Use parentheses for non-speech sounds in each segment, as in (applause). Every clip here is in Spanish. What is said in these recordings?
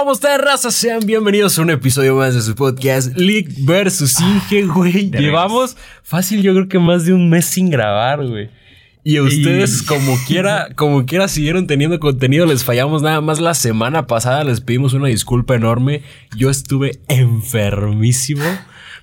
¿Cómo están, raza? Sean bienvenidos a un episodio más de su podcast League vs. Inge, güey. Llevamos fácil, yo creo que más de un mes sin grabar, güey. Y a ustedes, (laughs) como quiera, como quiera, siguieron teniendo contenido. Les fallamos nada más la semana pasada. Les pedimos una disculpa enorme. Yo estuve enfermísimo.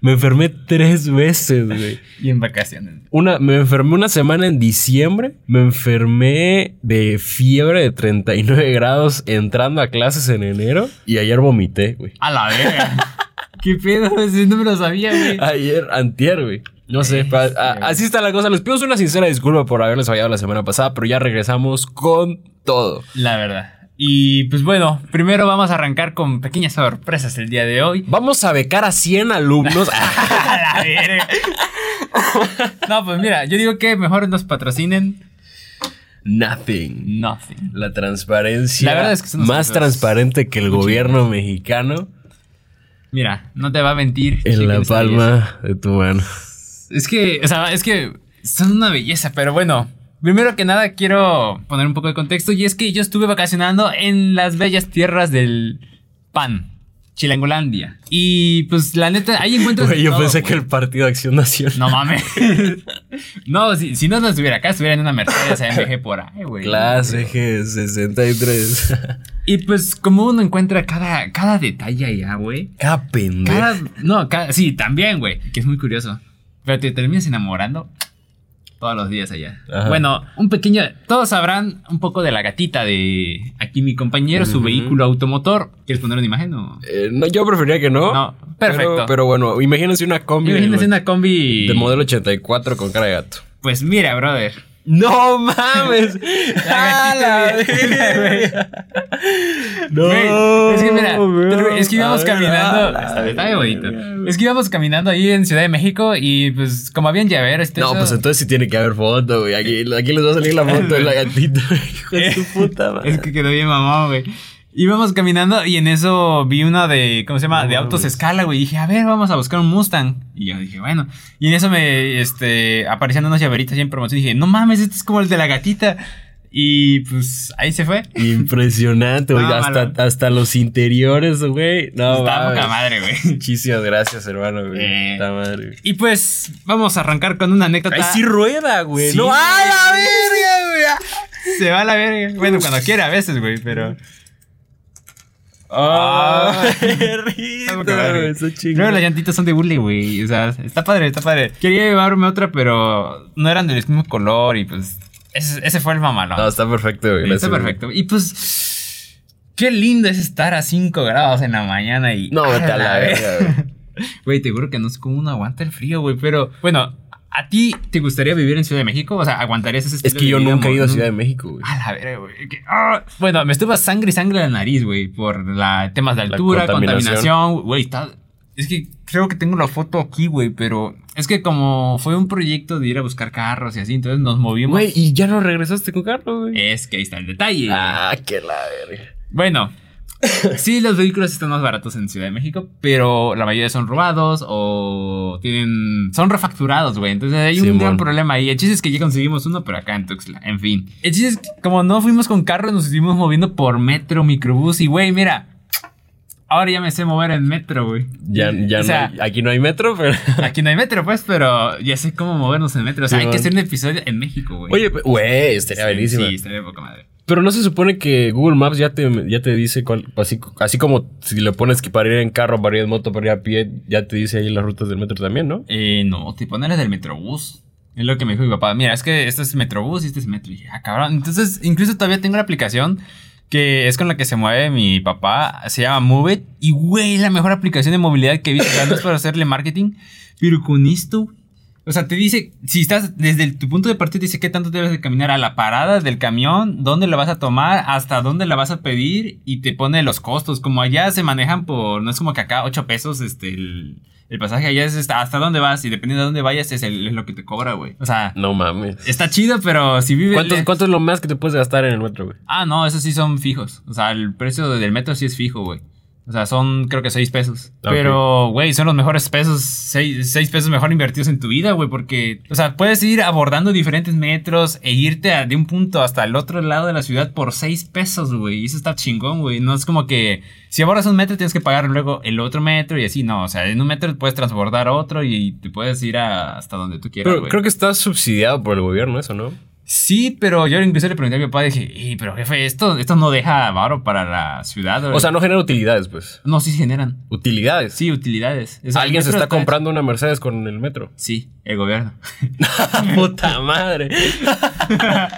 Me enfermé tres veces, güey. (laughs) Y en vacaciones. Una, me enfermé una semana en diciembre. Me enfermé de fiebre de 39 grados entrando a clases en enero. Y ayer vomité, güey. A la verga. (laughs) ¿Qué pedo? (laughs) Ese no me lo sabía, güey. Ayer, antier, güey. No sé, pa- a- así está la cosa. Les pido una sincera disculpa por haberles fallado la semana pasada, pero ya regresamos con todo. La verdad. Y pues bueno, primero vamos a arrancar con pequeñas sorpresas el día de hoy. Vamos a becar a 100 alumnos. (laughs) A la. No, pues mira, yo digo que mejor nos patrocinen Nothing. Nothing. La transparencia La verdad es que son más transparente que el gobierno mexicano Mira, no te va a mentir. en la palma de tu mano. Es que, o sea, es que son una belleza, pero bueno. Primero que nada quiero poner un poco de contexto y es que yo estuve vacacionando en las bellas tierras del pan, Chilangolandia. Y pues la neta, ahí encuentras... Güey, yo todo, pensé güey. que el Partido de Acción Nacional. No mames. (laughs) no, si, si no, no estuviera acá, estuviera en una Mercedes AMG por ahí, güey. Clase G63. Y pues, como uno encuentra cada, cada detalle allá, güey. Cada pendejo. Cada. No, cada, sí, también, güey. Que es muy curioso. Pero te terminas enamorando todos los días allá. Ajá. Bueno, un pequeño. Todos sabrán un poco de la gatita de aquí mi compañero, su vehículo automotor. ¿Quieres poner una imagen o.? Eh, no, yo preferiría que no. No, perfecto. Pero, pero bueno, imagínense una combi. Imagínense una combi. del modelo 84 con cara de gato. Pues mira, brother. No mames. (laughs) A la verga. no. Güey, es que mira, bro. es que íbamos ver, caminando. Está, está bien bonito. Es que íbamos caminando ahí en Ciudad de México y pues como habían llaveros. este, No, eso- pues entonces sí tiene que haber foto, güey. Aquí, aquí les va a salir la foto de la gatita. (laughs) Hijo de su (laughs) puta madre. Es que quedó bien mamón, güey. Íbamos caminando y en eso vi una de, ¿cómo se llama? No de autos escala, güey. Dije, a ver, vamos a buscar un Mustang. Y yo dije, bueno. Y en eso me, este, aparecían unos llaveritos ahí en promoción. Y dije, no mames, este es como el de la gatita. Y pues ahí se fue. Impresionante, (laughs) güey. Hasta, hasta los interiores, güey. No, Está poca madre, güey. Muchísimas gracias, hermano, güey. Eh. Madre, güey. Y pues, vamos a arrancar con una anécdota. Ay, sí rueda, güey. Sí, no, güey. ¡a la verga, güey! Se va a la verga. Bueno, cuando quiera a veces, güey, pero. ¡Ah! Ah. (laughs) Güey, está chingón. Luego las llantitas son de burley, güey. O sea, está padre, está padre. Quería llevarme otra, pero no eran del mismo color y pues. Ese, ese fue el mamalón. No, está perfecto, güey. Está perfecto. Y pues. Qué lindo es estar a 5 grados en la mañana y. No, vete a la verga, güey. (laughs) Güey, te juro que no sé cómo uno aguanta el frío, güey. Pero, bueno, ¿a ti te gustaría vivir en Ciudad de México? O sea, ¿aguantarías ese Es estilo que de yo vida, nunca he ido a Ciudad de México, güey. a la verga, güey. ah. Bueno, me estuvo sangre y sangre en la nariz, güey. Por la, temas de La altura, contaminación. contaminación. Güey, está. Es que creo que tengo la foto aquí, güey. Pero es que como fue un proyecto de ir a buscar carros y así, entonces nos movimos. Güey, y ya no regresaste con carro, güey. Es que ahí está el detalle. Ah, que la verga. Bueno. (laughs) Sí, los vehículos están más baratos en Ciudad de México, pero la mayoría son robados o tienen. son refacturados, güey. Entonces hay un Simón. gran problema ahí. El chiste es que ya conseguimos uno, pero acá en Tuxtla. En fin. El chiste es que como no fuimos con carro, nos estuvimos moviendo por metro, microbús. Y, güey, mira. Ahora ya me sé mover en metro, güey. Ya, ya O sea, no hay- aquí no hay metro, pero. (laughs) Aquí no hay metro, pues, pero ya sé cómo movernos en metro. O sea, hay que hacer un episodio en México, güey. Oye, güey, estaría Sí, buenísimo. Sí, estaría poca madre. Pero no se supone que Google Maps ya te, ya te dice cuál, así, así como si le pones que para ir en carro, para ir en moto, para ir a pie, ya te dice ahí las rutas del metro también, ¿no? Eh, no, te ponen el del Metrobús. Es lo que me dijo mi papá. Mira, es que este es Metrobús y este es Metro. Y dije, ah, cabrón. Entonces, incluso todavía tengo la aplicación que es con la que se mueve mi papá. Se llama Move It. Y, güey, la mejor aplicación de movilidad que he visto. Para hacerle marketing, pero con esto... O sea, te dice, si estás desde el- tu punto de partida, te dice qué tanto debes de caminar a la parada del camión, dónde la vas a tomar, hasta dónde la vas a pedir y te pone los costos. Como allá se manejan por, no es como que acá 8 pesos este, el, el pasaje, allá es hasta, hasta dónde vas y dependiendo de dónde vayas es, el- es lo que te cobra, güey. O sea, No mames. está chido, pero si vives... ¿Cuánto, cuánto es lo más que te puedes gastar en el metro, güey? Ah, no, esos sí son fijos. O sea, el precio del metro sí es fijo, güey. O sea, son creo que 6 pesos. Pero, güey, son los mejores pesos, 6 pesos mejor invertidos en tu vida, güey, porque, o sea, puedes ir abordando diferentes metros e irte de un punto hasta el otro lado de la ciudad por 6 pesos, güey. Y eso está chingón, güey. No es como que si abordas un metro tienes que pagar luego el otro metro y así, no. O sea, en un metro puedes transbordar otro y te puedes ir hasta donde tú quieras, Pero creo que está subsidiado por el gobierno eso, ¿no? Sí, pero yo incluso le pregunté a mi papá y dije, pero jefe, esto, esto no deja varo para la ciudad. O sea, no genera utilidades, pues. No, sí generan. ¿Utilidades? Sí, utilidades. ¿Alguien se está comprando una Mercedes con el metro? Sí, el gobierno. (laughs) Puta madre.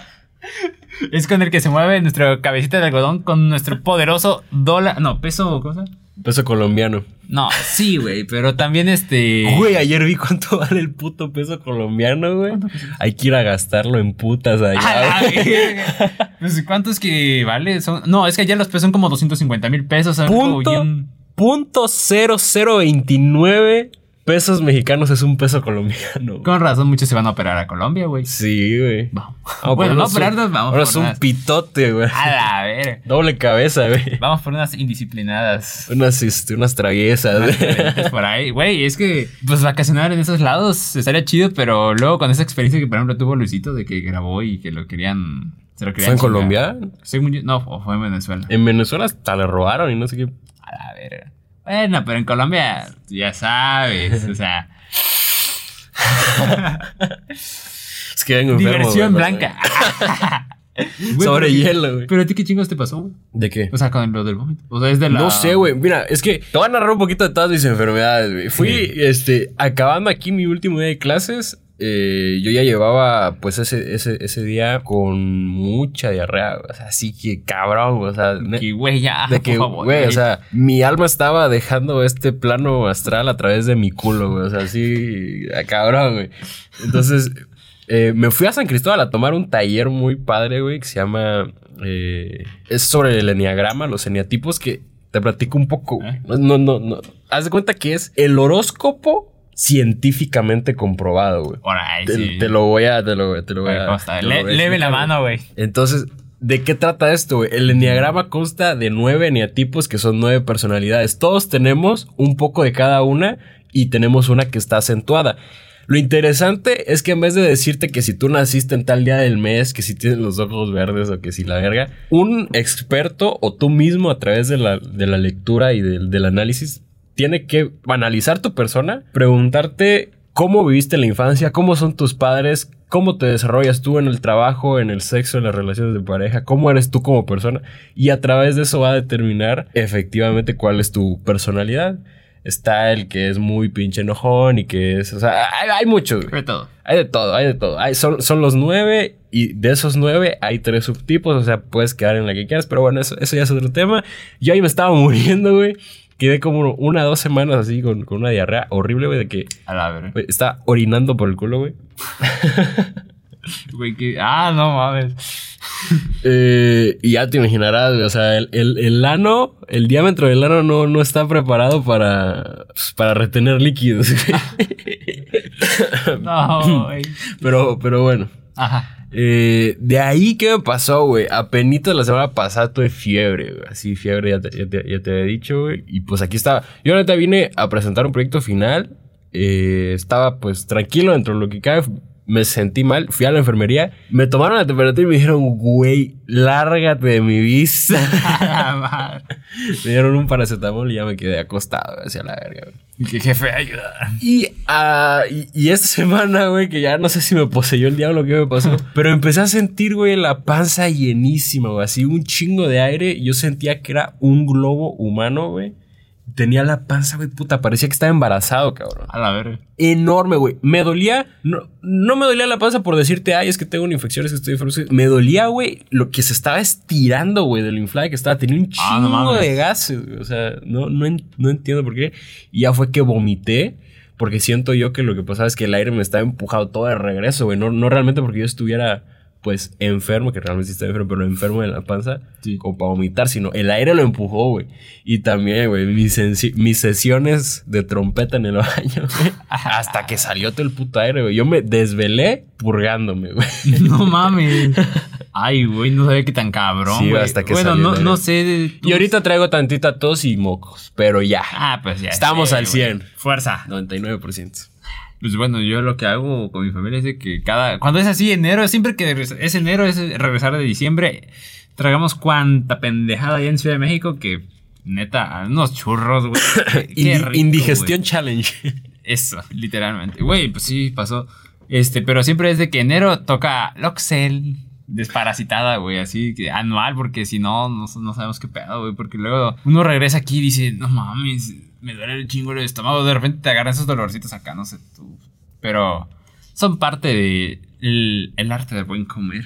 (laughs) es con el que se mueve nuestra cabecita de algodón con nuestro poderoso dólar. No, peso, ¿cómo se Peso colombiano. No, sí, güey, pero también este. Güey, ayer vi cuánto (laughs) vale el puto peso colombiano, güey. Hay que ir a gastarlo en putas allá. (laughs) pues, ¿cuánto es que vale? Son... No, es que allá los pesos son como 250 mil pesos. Punto, punto 0029 pesos mexicanos es un peso colombiano. Con razón, muchos se van a operar a Colombia, güey. Sí, güey. Vamos. bueno, no operarnos, vamos. Ahora es un pitote, güey. A ver. Doble cabeza, güey. Vamos por unas indisciplinadas. Unas, este, unas traviesas. por ahí. (laughs) Güey, es que, pues vacacionar en esos lados estaría chido, pero luego con esa experiencia que, por ejemplo, tuvo Luisito de que grabó y que lo querían. Se lo querían ¿Fue en Colombia? no, fue en Venezuela. En Venezuela hasta le robaron y no sé qué. A la verga. Bueno, pero en Colombia, ya sabes, o sea. es que vengo enfermo, Diversión blanca. (laughs) Sobre hielo, güey. Pero a ti qué chingos te pasó. ¿De qué? O sea, con lo del vómito. O sea, es de la. No sé, güey. Mira, es que te voy a narrar un poquito de todas mis enfermedades, güey. Fui, este, acabando aquí mi último día de clases. Eh, yo ya llevaba pues ese, ese, ese día con mucha diarrea, o sea, así que cabrón, o sea, que güey, ya, de que, güey, o sea, mi alma estaba dejando este plano astral a través de mi culo, güey, o sea, así, cabrón, güey. Entonces, (laughs) eh, me fui a San Cristóbal a tomar un taller muy padre, güey, que se llama, eh, es sobre el enneagrama, los eneatipos, que te platico un poco, no, no, no, haz de cuenta que es el horóscopo científicamente comprobado, güey. Por ahí, te, sí. te, lo voy a, te lo, te lo voy a. leve la mano, güey. Entonces, ¿de qué trata esto, güey? El enneagrama consta de nueve eneatipos que son nueve personalidades. Todos tenemos un poco de cada una y tenemos una que está acentuada. Lo interesante es que en vez de decirte que si tú naciste en tal día del mes, que si tienes los ojos verdes o que si la verga, un experto o tú mismo a través de la, de la lectura y del análisis tiene que analizar tu persona, preguntarte cómo viviste la infancia, cómo son tus padres, cómo te desarrollas tú en el trabajo, en el sexo, en las relaciones de pareja, cómo eres tú como persona y a través de eso va a determinar efectivamente cuál es tu personalidad. Está el que es muy pinche enojón y que es, o sea, hay, hay muchos. Hay de todo. Hay de todo, hay de todo. Hay, son, son los nueve y de esos nueve hay tres subtipos, o sea, puedes quedar en la que quieras, pero bueno, eso, eso ya es otro tema. Yo ahí me estaba (laughs) muriendo, güey quedé como una o dos semanas así con, con una diarrea horrible, güey, de que. A la ver. está orinando por el culo, güey. (laughs) (laughs) Güey, que. Ah, no mames. Eh, y ya te imaginarás, güey. O sea, el, el, el, ano, el diámetro del ano no, no está preparado para, pues, para retener líquidos. (laughs) no, güey. (laughs) Pero, pero bueno. Ajá. Eh, de ahí, ¿qué me pasó, güey? Apenito la semana pasada tuve fiebre, güey. Así, fiebre, ya te, ya te, ya te había dicho, güey. Y pues aquí estaba. Yo ahorita vine a presentar un proyecto final. Eh, estaba pues tranquilo dentro de lo que cabe me sentí mal, fui a la enfermería, me tomaron la temperatura y me dijeron, güey, lárgate de mi vista. (laughs) (laughs) me dieron un paracetamol y ya me quedé acostado hacia la verga, güey. Que jefe, ayuda. Y, uh, y, y, esta (laughs) semana, güey, que ya no sé si me poseyó el diablo, qué me pasó, pero empecé a sentir, güey, la panza llenísima, güey, así un chingo de aire. Yo sentía que era un globo humano, güey. Tenía la panza, güey, puta. Parecía que estaba embarazado, cabrón. A la verga. Enorme, güey. Me dolía. No, no me dolía la panza por decirte, ay, es que tengo una infección, es que estoy enfermo. Me dolía, güey, lo que se estaba estirando, güey, del inflado que estaba. Tenía un chingo ah, no de gases, güey. O sea, no, no, no entiendo por qué. Y ya fue que vomité. Porque siento yo que lo que pasaba es que el aire me estaba empujado todo de regreso, güey. No, no realmente porque yo estuviera pues enfermo, que realmente sí estaba enfermo, pero no enfermo en la panza, como para vomitar, sino el aire lo empujó, güey. Y también, güey, mis, mis, sesiones de trompeta en el (laughs) baño, güey, hasta que salió todo el puto aire, güey. Yo me desvelé purgándome, güey. (laughs) No mames. Ay, güey, no sabía que tan cabrón, sí, hasta que Bueno, no, no sé. Y ahorita traigo tantita tos y mocos, pero ya. Ah, pues ya. Estamos al 100. Fuerza. 99%. Pues bueno, yo lo que hago con mi familia es de que cada. Cuando es así, enero, siempre que es enero, es regresar de diciembre, tragamos cuanta pendejada allá en Ciudad de México que neta, unos churros, (coughs) güey. indigestión challenge. Eso, literalmente. Güey, pues sí, pasó. Este, pero siempre es de que enero toca Loxel, desparasitada, güey, así anual, porque si no, no, no sabemos qué pedo, güey, porque luego uno regresa aquí y dice, no mames me duele el chingo el estómago. De repente te agarran esos dolorcitos acá, no sé tú. Pero son parte del de el arte del buen comer.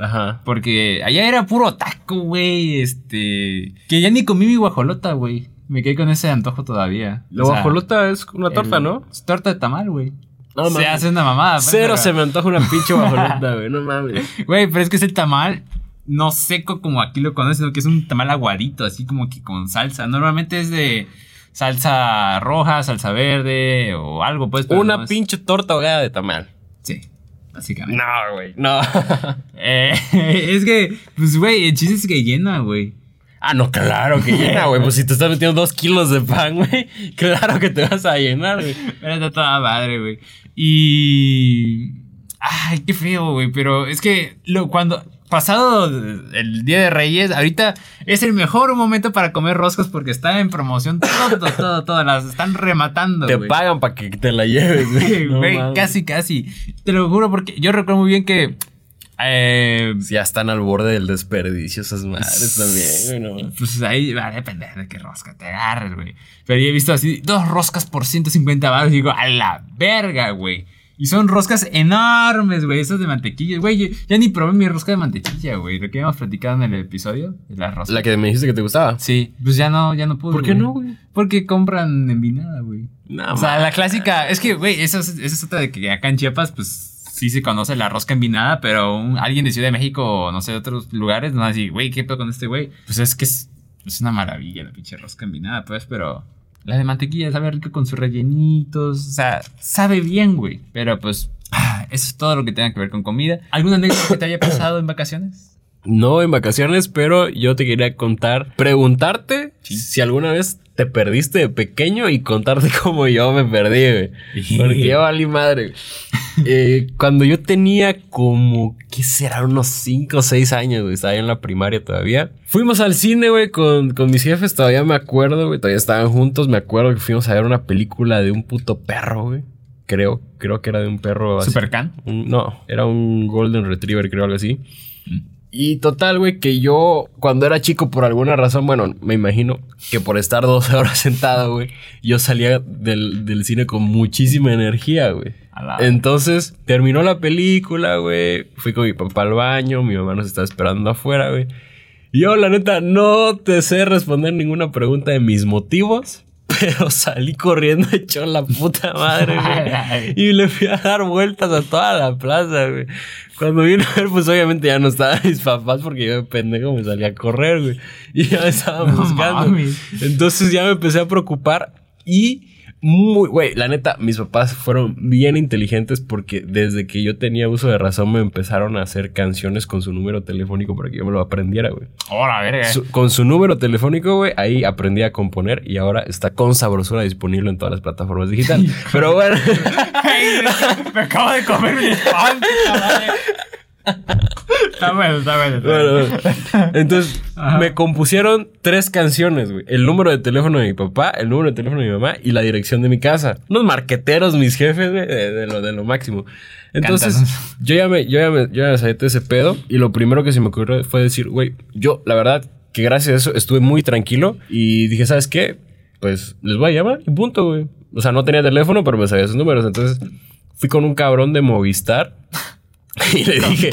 Ajá. Porque allá era puro taco, güey. Este. Que ya ni comí mi guajolota, güey. Me quedé con ese antojo todavía. La guajolota es una torta, ¿no? Es torta de tamal, güey. No, se hace una mamada. Pues, Cero se me antoja una pinche guajolota, güey. No mames. (laughs) Güey, pero es que es el tamal no seco como aquí lo conocen, sino que es un tamal aguadito, así como que con salsa. Normalmente es de salsa roja, salsa verde o algo, pues. Una pinche torta ahogada de tamal. Sí, básicamente. No, güey, no. (laughs) Eh, (laughs) es que, pues, güey, el chiste es que llena, güey. Ah, no, claro que llena, güey. Pues si te estás metiendo dos kilos de pan, güey, (laughs) claro que te vas a llenar, güey. Pero está toda madre, güey. Y. Ay, qué feo, güey. Pero es que lo, cuando pasado el Día de Reyes, ahorita es el mejor momento para comer roscas porque está en promoción todo, todo, todo, las están rematando. Te pagan para que te la lleves, güey. casi, casi. Te lo juro porque yo recuerdo muy bien que eh, ya están al borde del desperdicio esas madres también, güey. Pues ahí va a depender de qué rosca te agarres, güey. Pero yo he visto así dos roscas por 150 baros y digo, a la verga, güey. Y son roscas enormes, güey. Esas de mantequilla. Güey, ya ni probé mi rosca de mantequilla, güey. Lo que habíamos platicado en el episodio. La rosca. La que me dijiste que te gustaba. Sí. Pues ya no, ya no pude. ¿Por qué no, güey? Porque compran envinada, güey. No, o sea, la clásica. Es que, güey, esa es, otra de que acá en Chiapas, pues sí se conoce la rosca envinada, pero alguien de Ciudad de México, no sé, de otros lugares, no va a decir, güey, ¿qué pedo con este güey? Pues es que es, es una maravilla la pinche rosca envinada, pues, pero. La de mantequilla sabe rico con sus rellenitos. O sea, sabe bien, güey. Pero pues, ah, eso es todo lo que tenga que ver con comida. ¿Alguna anécdota que te haya pasado en vacaciones? No en vacaciones, pero yo te quería contar, preguntarte si alguna vez te perdiste de pequeño y contarte (laughs) cómo yo me perdí, güey. Porque yo valí madre. Eh, cuando yo tenía como, ¿qué será? Unos 5 o 6 años, güey. Estaba en la primaria todavía. Fuimos al cine, güey, con, con mis jefes. Todavía me acuerdo, güey. Todavía estaban juntos. Me acuerdo que fuimos a ver una película de un puto perro, güey. Creo, creo que era de un perro. ¿Supercan? no, era un Golden Retriever, creo, algo así. Mm. Y total, güey, que yo cuando era chico por alguna razón, bueno, me imagino que por estar 12 (laughs) horas sentado, güey, yo salía del, cine con muchísima energía, güey. Entonces, terminó la película, güey. Fui con mi papá al baño, mi mamá nos estaba esperando afuera, güey. Yo, la neta, no te sé responder ninguna pregunta de mis motivos. (laughs) Pero salí corriendo hecho la puta madre, güey. (laughs) y le fui a dar vueltas a toda la plaza, güey. Cuando vine a ver, pues obviamente ya no estaban mis papás porque yo de pendejo me salí a correr, güey. Y ya me estaban buscando. Entonces ya me empecé a preocupar y muy, güey, la neta, mis papás fueron bien inteligentes porque desde que yo tenía uso de razón me empezaron a hacer canciones con su número telefónico para que yo me lo aprendiera, güey. Hola, verga. con su número telefónico, güey, ahí aprendí a componer y ahora está con sabrosura disponible en todas las plataformas digitales. (laughs) Pero bueno. me acabo de comer mi pan, está bueno, está bueno. Entonces, me compusieron tres canciones, güey. El número de teléfono de mi papá, el número de teléfono de mi mamá y la dirección de mi casa. Unos marqueteros, mis jefes, güey, de, lo, de lo máximo. Entonces, yo ya, me, yo ya me, yo ya me sabía ese pedo y lo primero que se me ocurrió fue decir, güey, yo, la verdad, que gracias a eso estuve muy tranquilo y dije, ¿sabes qué? Pues les voy a llamar y punto, güey. O sea, no tenía teléfono, pero me sabía sus números. Entonces, fui con un cabrón de Movistar (laughs) Y le dije,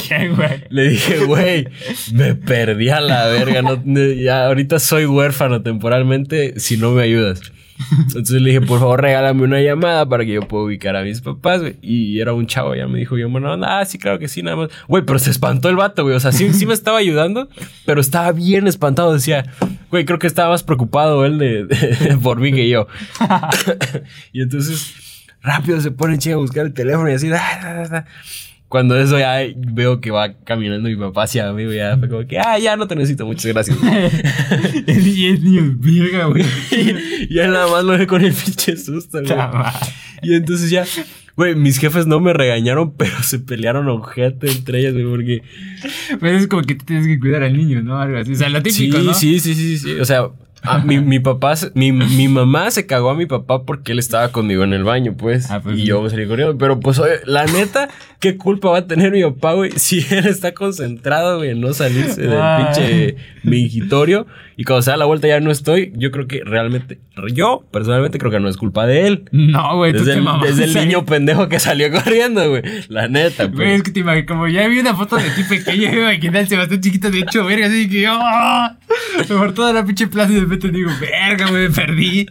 le dije, güey, me perdí a la verga. ya ahorita soy huérfano temporalmente si no me ayudas. Entonces le dije, por favor, regálame una llamada para que yo pueda ubicar a mis papás, güey. Y era un chavo, ya me dijo, yo, bueno, ah, sí, claro que sí, nada más. Güey, pero se espantó el vato, güey. O sea, sí, sí me estaba ayudando, pero estaba bien espantado. Decía, güey, creo que estaba más preocupado él de, por mí que yo. (laughs) (laughs) y entonces, rápido se pone chinga a buscar el teléfono y así, da, da, cuando eso ya veo que va caminando mi papá hacia mí, ya fue como que, ah, ya no te necesito, muchas gracias. (laughs) y es niño, verga, güey. y (laughs) ya nada más lo dejé con el pinche susto, güey. Y entonces ya, güey, mis jefes no me regañaron, (laughs) pero se pelearon objeto entre ellos, güey, porque. Pues es como que tienes que cuidar al niño, ¿no? Algo así. O sea, lo típico, sí, ¿no? Sí, sí, sí, sí. O sea, Ah, mi, mi, papá, mi, mi, mamá se cagó a mi papá porque él estaba conmigo en el baño, pues. Ah, pues y yo me salí corriendo. Pero pues, oye, la neta, ¿qué culpa va a tener mi papá, güey? Si él está concentrado, güey, en no salirse del pinche mingitorio. Y cuando se da la vuelta ya no estoy. Yo creo que realmente, yo personalmente creo que no es culpa de él. No, güey, desde, el, desde el niño pendejo que salió corriendo, güey. La neta, pues. Güey, es que te imaginas, como ya vi una foto de ti pequeño, güey, que el Sebastián chiquito de hecho, verga, así que, ¡oh! Por toda la pinche plaza de repente digo, verga, güey, me perdí.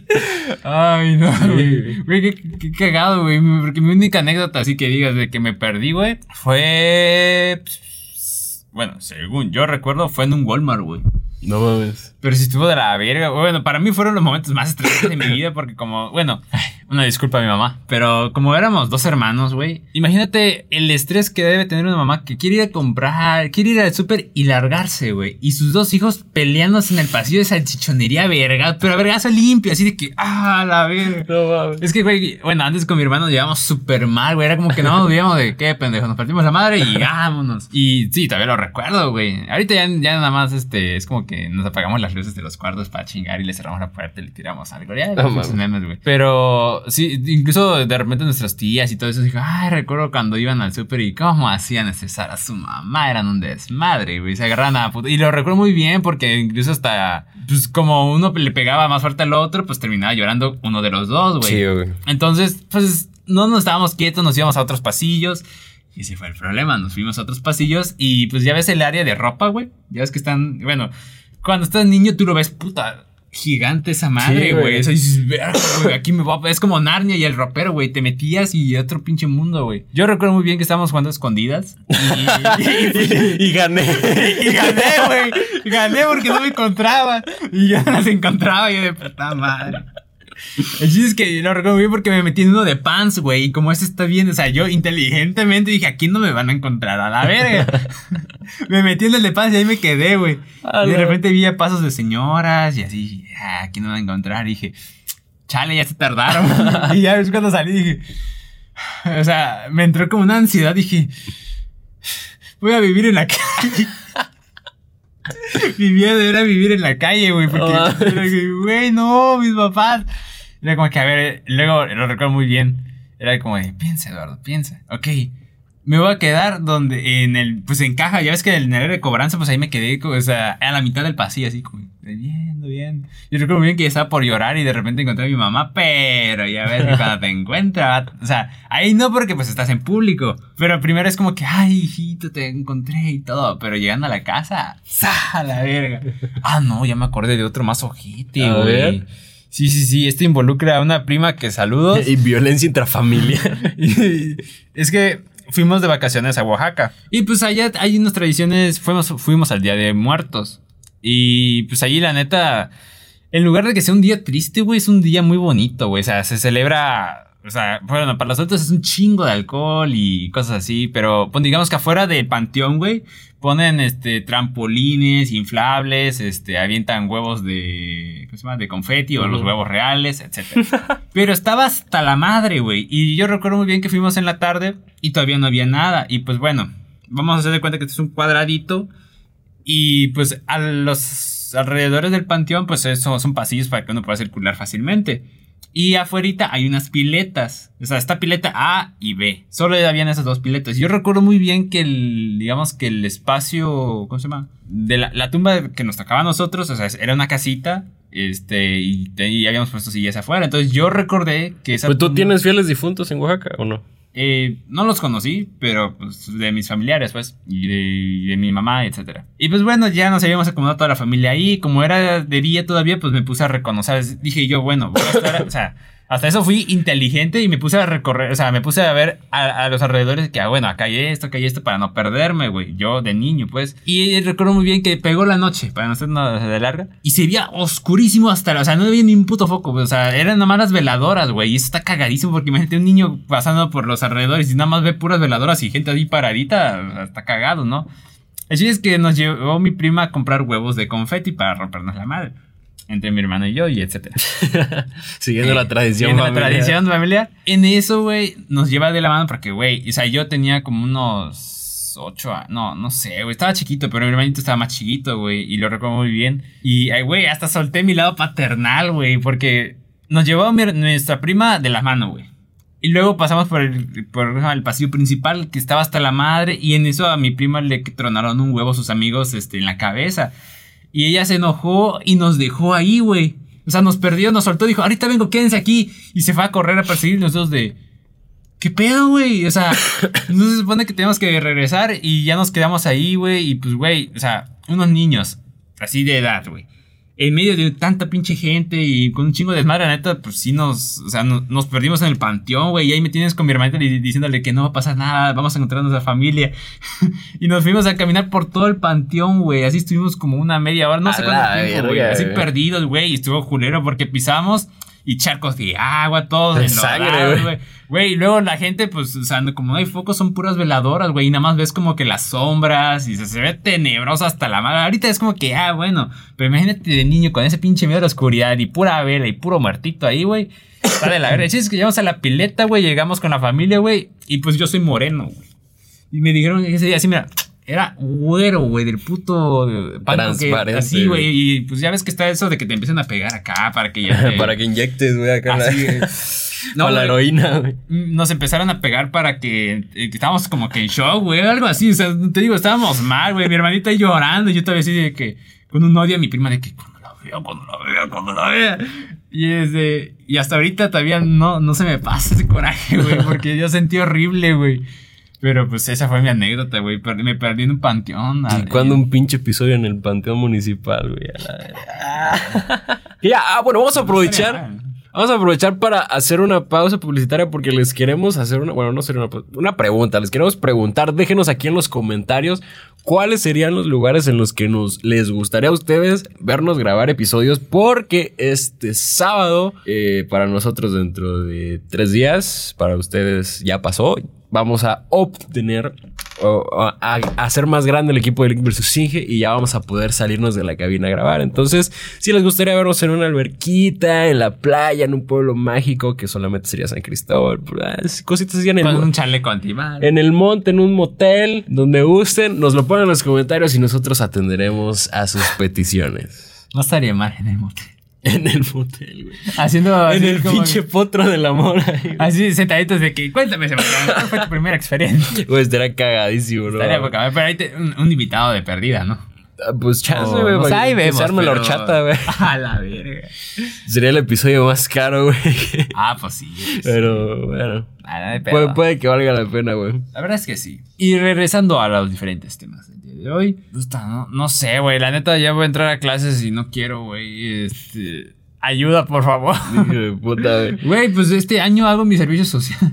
Ay, no, güey. Güey, qué, qué, cagado, güey. Porque mi única anécdota así que digas de que me perdí, güey, fue. Pues, bueno, según yo recuerdo, fue en un Walmart, güey. No mames. Pero si estuvo de la verga. Bueno, para mí fueron los momentos más estresantes de mi vida porque como, bueno, una disculpa a mi mamá, pero como éramos dos hermanos, güey, imagínate el estrés que debe tener una mamá que quiere ir a comprar, quiere ir al súper y largarse, güey, y sus dos hijos peleándose en el pasillo de salchichonería, verga, pero a vergazo limpio, así de que, ah, la verga. No mames. Es que, güey, bueno, antes con mi hermano nos llevamos súper mal, güey, era como que no nos veíamos de qué pendejo, nos partimos la madre y vámonos. Y sí, todavía lo recuerdo, güey. Ahorita ya, ya nada más, este, es como que nos apagamos las luces de los cuartos para chingar y le cerramos la puerta y le tiramos algo. Ya, no, memes, güey. Pero sí, incluso de repente nuestras tías y todo eso, dijo, ay, recuerdo cuando iban al súper y cómo hacían necesar a su mamá, eran un desmadre, güey. Se agarran a puta. Y lo recuerdo muy bien porque incluso hasta, pues como uno le pegaba más fuerte al otro, pues terminaba llorando uno de los dos, güey. Sí, güey. Entonces, pues no nos estábamos quietos, nos íbamos a otros pasillos. Y ese fue el problema, nos fuimos a otros pasillos y pues ya ves el área de ropa, güey. Ya ves que están, bueno, cuando estás niño tú lo ves, puta, gigante esa madre, güey. aquí me va, es como Narnia y el ropero, güey. Te metías y otro pinche mundo, güey. Yo recuerdo muy bien que estábamos jugando escondidas. Y, (laughs) y, gané. y gané, güey. Gané porque no me encontraba. Y ya las encontraba y yo de puta madre. El chiste es que lo recuerdo bien porque me metí en uno de pants, güey. Y como ese está bien, o sea, yo inteligentemente dije, aquí no me van a encontrar a la verga. (laughs) me metí en el de pants y ahí me quedé, güey. y de repente vi pasos de señoras y así, ah, aquí no me van a encontrar. Y dije, chale, ya se tardaron. (laughs) y ya ves cuando salí dije, o sea, me entró como una ansiedad. Dije, voy a vivir en la calle. (laughs) Mi miedo era vivir en la calle, güey. Porque, güey, no, mis papás. Era como que, a ver, luego lo recuerdo muy bien. Era como de, piensa, Eduardo, piensa. Ok, me voy a quedar donde, en el, pues en caja, ya ves que en el área de cobranza, pues ahí me quedé, o sea, a la mitad del pasillo, así como, viendo, bien. Yo recuerdo muy bien que estaba por llorar y de repente encontré a mi mamá, pero ya ves que cuando te (laughs) encuentra, o sea, ahí no porque pues estás en público, pero primero es como que, ay, hijito, te encontré y todo, pero llegando a la casa, ¡sa! la verga! Ah, no, ya me acordé de otro más ojete, güey. Sí, sí, sí, esto involucra a una prima que saludos. (laughs) Y violencia intrafamiliar. (laughs) es que fuimos de vacaciones a Oaxaca. Y pues allá hay unas tradiciones, fuimos, fuimos al Día de Muertos. Y pues allí la neta, en lugar de que sea un día triste, güey, es un día muy bonito, güey. O sea, se celebra o sea, bueno, para los otros es un chingo de alcohol y cosas así, pero pues, digamos que afuera del panteón, güey, ponen este trampolines inflables, este avientan huevos de ¿cómo se llama? de confeti o los huevos reales, etcétera. (laughs) pero estaba hasta la madre, güey, y yo recuerdo muy bien que fuimos en la tarde y todavía no había nada y pues bueno, vamos a hacer de cuenta que esto es un cuadradito y pues a los alrededores del panteón pues eso son pasillos para que uno pueda circular fácilmente. Y afuera hay unas piletas. O sea, esta pileta A y B. Solo habían esas dos piletas. Yo recuerdo muy bien que el, digamos que el espacio, ¿cómo se llama? De la, tumba que nos tocaba a nosotros, o sea, era una casita. Este, y, habíamos puesto sillas afuera. Entonces yo recordé que esa. ¿Pues tú tienes fieles difuntos en Oaxaca o no? Eh, no los conocí, pero pues, de mis familiares, pues, y de, mi mamá, etcétera. Y pues bueno, ya nos habíamos acomodado toda la familia ahí. Como era de día todavía, pues me puse a reconocer. Dije yo, bueno, voy a estar, (laughs) o sea, hasta eso fui inteligente y me puse a recorrer, o sea, me puse a ver a, los alrededores que, ah, bueno, acá hay esto, acá hay esto para no perderme, güey. Yo de niño, pues. Y recuerdo muy bien que pegó la noche, para no ser nada de larga. Y se veía oscurísimo hasta, o sea, no había ni un puto foco, o sea, eran nada más las veladoras, güey. Y eso está cagadísimo porque imagínate un niño pasando por los alrededores y nada más ve puras veladoras y gente ahí paradita, está cagado, ¿no? Así es que nos llevó mi prima a comprar huevos de confeti para rompernos la madre entre mi hermano y yo y etcétera. (laughs) Siguiendo la tradición Siguiendo familiar. la tradición familiar. En eso, güey, nos lleva de la mano porque, güey, o sea, yo tenía como unos ocho años, no, no sé, güey, estaba chiquito, pero mi hermanito estaba más chiquito, güey, y lo recuerdo muy bien. Y, güey, hasta solté mi lado paternal, güey, porque nos llevó nuestra prima de la mano, güey. Y luego pasamos por el, por el pasillo principal que estaba hasta la madre y en eso a mi prima le tronaron un huevo a sus amigos este, en la cabeza. Y ella se enojó y nos dejó ahí, güey. O sea, nos perdió, nos soltó, dijo, ahorita vengo, quédense aquí. Y se fue a correr a perseguir nosotros de... ¿Qué pedo, güey? O sea, (coughs) no se supone que tenemos que regresar y ya nos quedamos ahí, güey. Y pues, güey, o sea, unos niños así de edad, güey en medio de tanta pinche gente y con un chingo de desmadre, neta, pues sí nos, o sea, nos perdimos en el panteón, güey. Y ahí me tienes con mi hermanita diciéndole que no va a pasar nada, vamos a encontrarnos a familia. (laughs) y nos fuimos a caminar por todo el panteón, güey. Así estuvimos como una media hora, no sé cuánto tiempo, güey. Así perdidos, güey. Y estuvo culero porque pisamos y charcos de agua, todo de sangre, güey. Güey, y luego la gente, pues, o sea, como no hay focos, son puras veladoras, güey, y nada más ves como que las sombras y se, ve tenebroso hasta la madre. Ahorita es como que, ah, bueno, pero imagínate de niño con ese pinche miedo a la oscuridad y pura vela y puro muertito ahí, güey. Está de la verdad. es que llegamos a la pileta, güey, llegamos con la familia, güey, y pues yo soy moreno, güey. Y me dijeron ese día así, mira, era güero, güey, del puto Transparente. así, güey. Y pues ya ves que está eso de que te empiecen a pegar acá para que ya. (laughs) para que inyectes, güey, acá. Así, (laughs) no, la heroína, güey. Nos empezaron a pegar para que, eh, que estábamos como que en shock, güey, algo así. O sea, te digo, estábamos mal, güey. Mi hermanita llorando. Y yo todavía así de que, con un odio a mi prima de que cuando la vea, cuando la vea, cuando la vea. Y es de, y hasta ahorita todavía no, no se me pasa ese coraje, güey, porque yo sentí horrible, güey. Pero pues esa fue mi anécdota, güey. Me perdí en un panteón. ¿Y cuándo un pinche episodio en el panteón municipal, güey? (laughs) ya, ah, bueno, vamos a aprovechar. Vamos a aprovechar para hacer una pausa publicitaria porque les queremos hacer una, bueno, no sería una, una pregunta, les queremos preguntar, déjenos aquí en los comentarios cuáles serían los lugares en los que nos les gustaría a ustedes vernos grabar episodios porque este sábado, eh, para nosotros dentro de tres días, para ustedes ya pasó, vamos a obtener a, hacer más grande el equipo de Link vs. Singe y ya vamos a poder salirnos de la cabina a grabar. Entonces, si les gustaría vernos en una alberquita, en la playa, en un pueblo mágico que solamente sería San Cristóbal, pues, cositas así en el un chaleco En el monte, en un motel, donde gusten, nos lo ponen en los comentarios y nosotros atenderemos a sus peticiones. No estaría mal en el motel. (laughs) En el motel, güey. Haciendo. En el pinche potro del amor. Ahí, así sentaditos de que. Cuéntame, ¿cuál fue tu primera experiencia? Güey, estaría cagadísimo, ¿no? Estaría poca. Pero ahí te, un, invitado de perdida, ¿no? Ah, pues chance, güey. Oh, ahí vemos. Pero... la horchata, güey. (laughs) A la verga. Sería el episodio más caro, güey. Ah, pues sí. Pero, bueno. puede, puede que valga la pena, güey. La verdad es que sí. Y regresando a los diferentes temas de hoy. No, no sé, güey. La neta, ya voy a entrar a clases y no quiero, güey. Este. Ayuda, por favor. Güey, pues este año hago mi servicio social.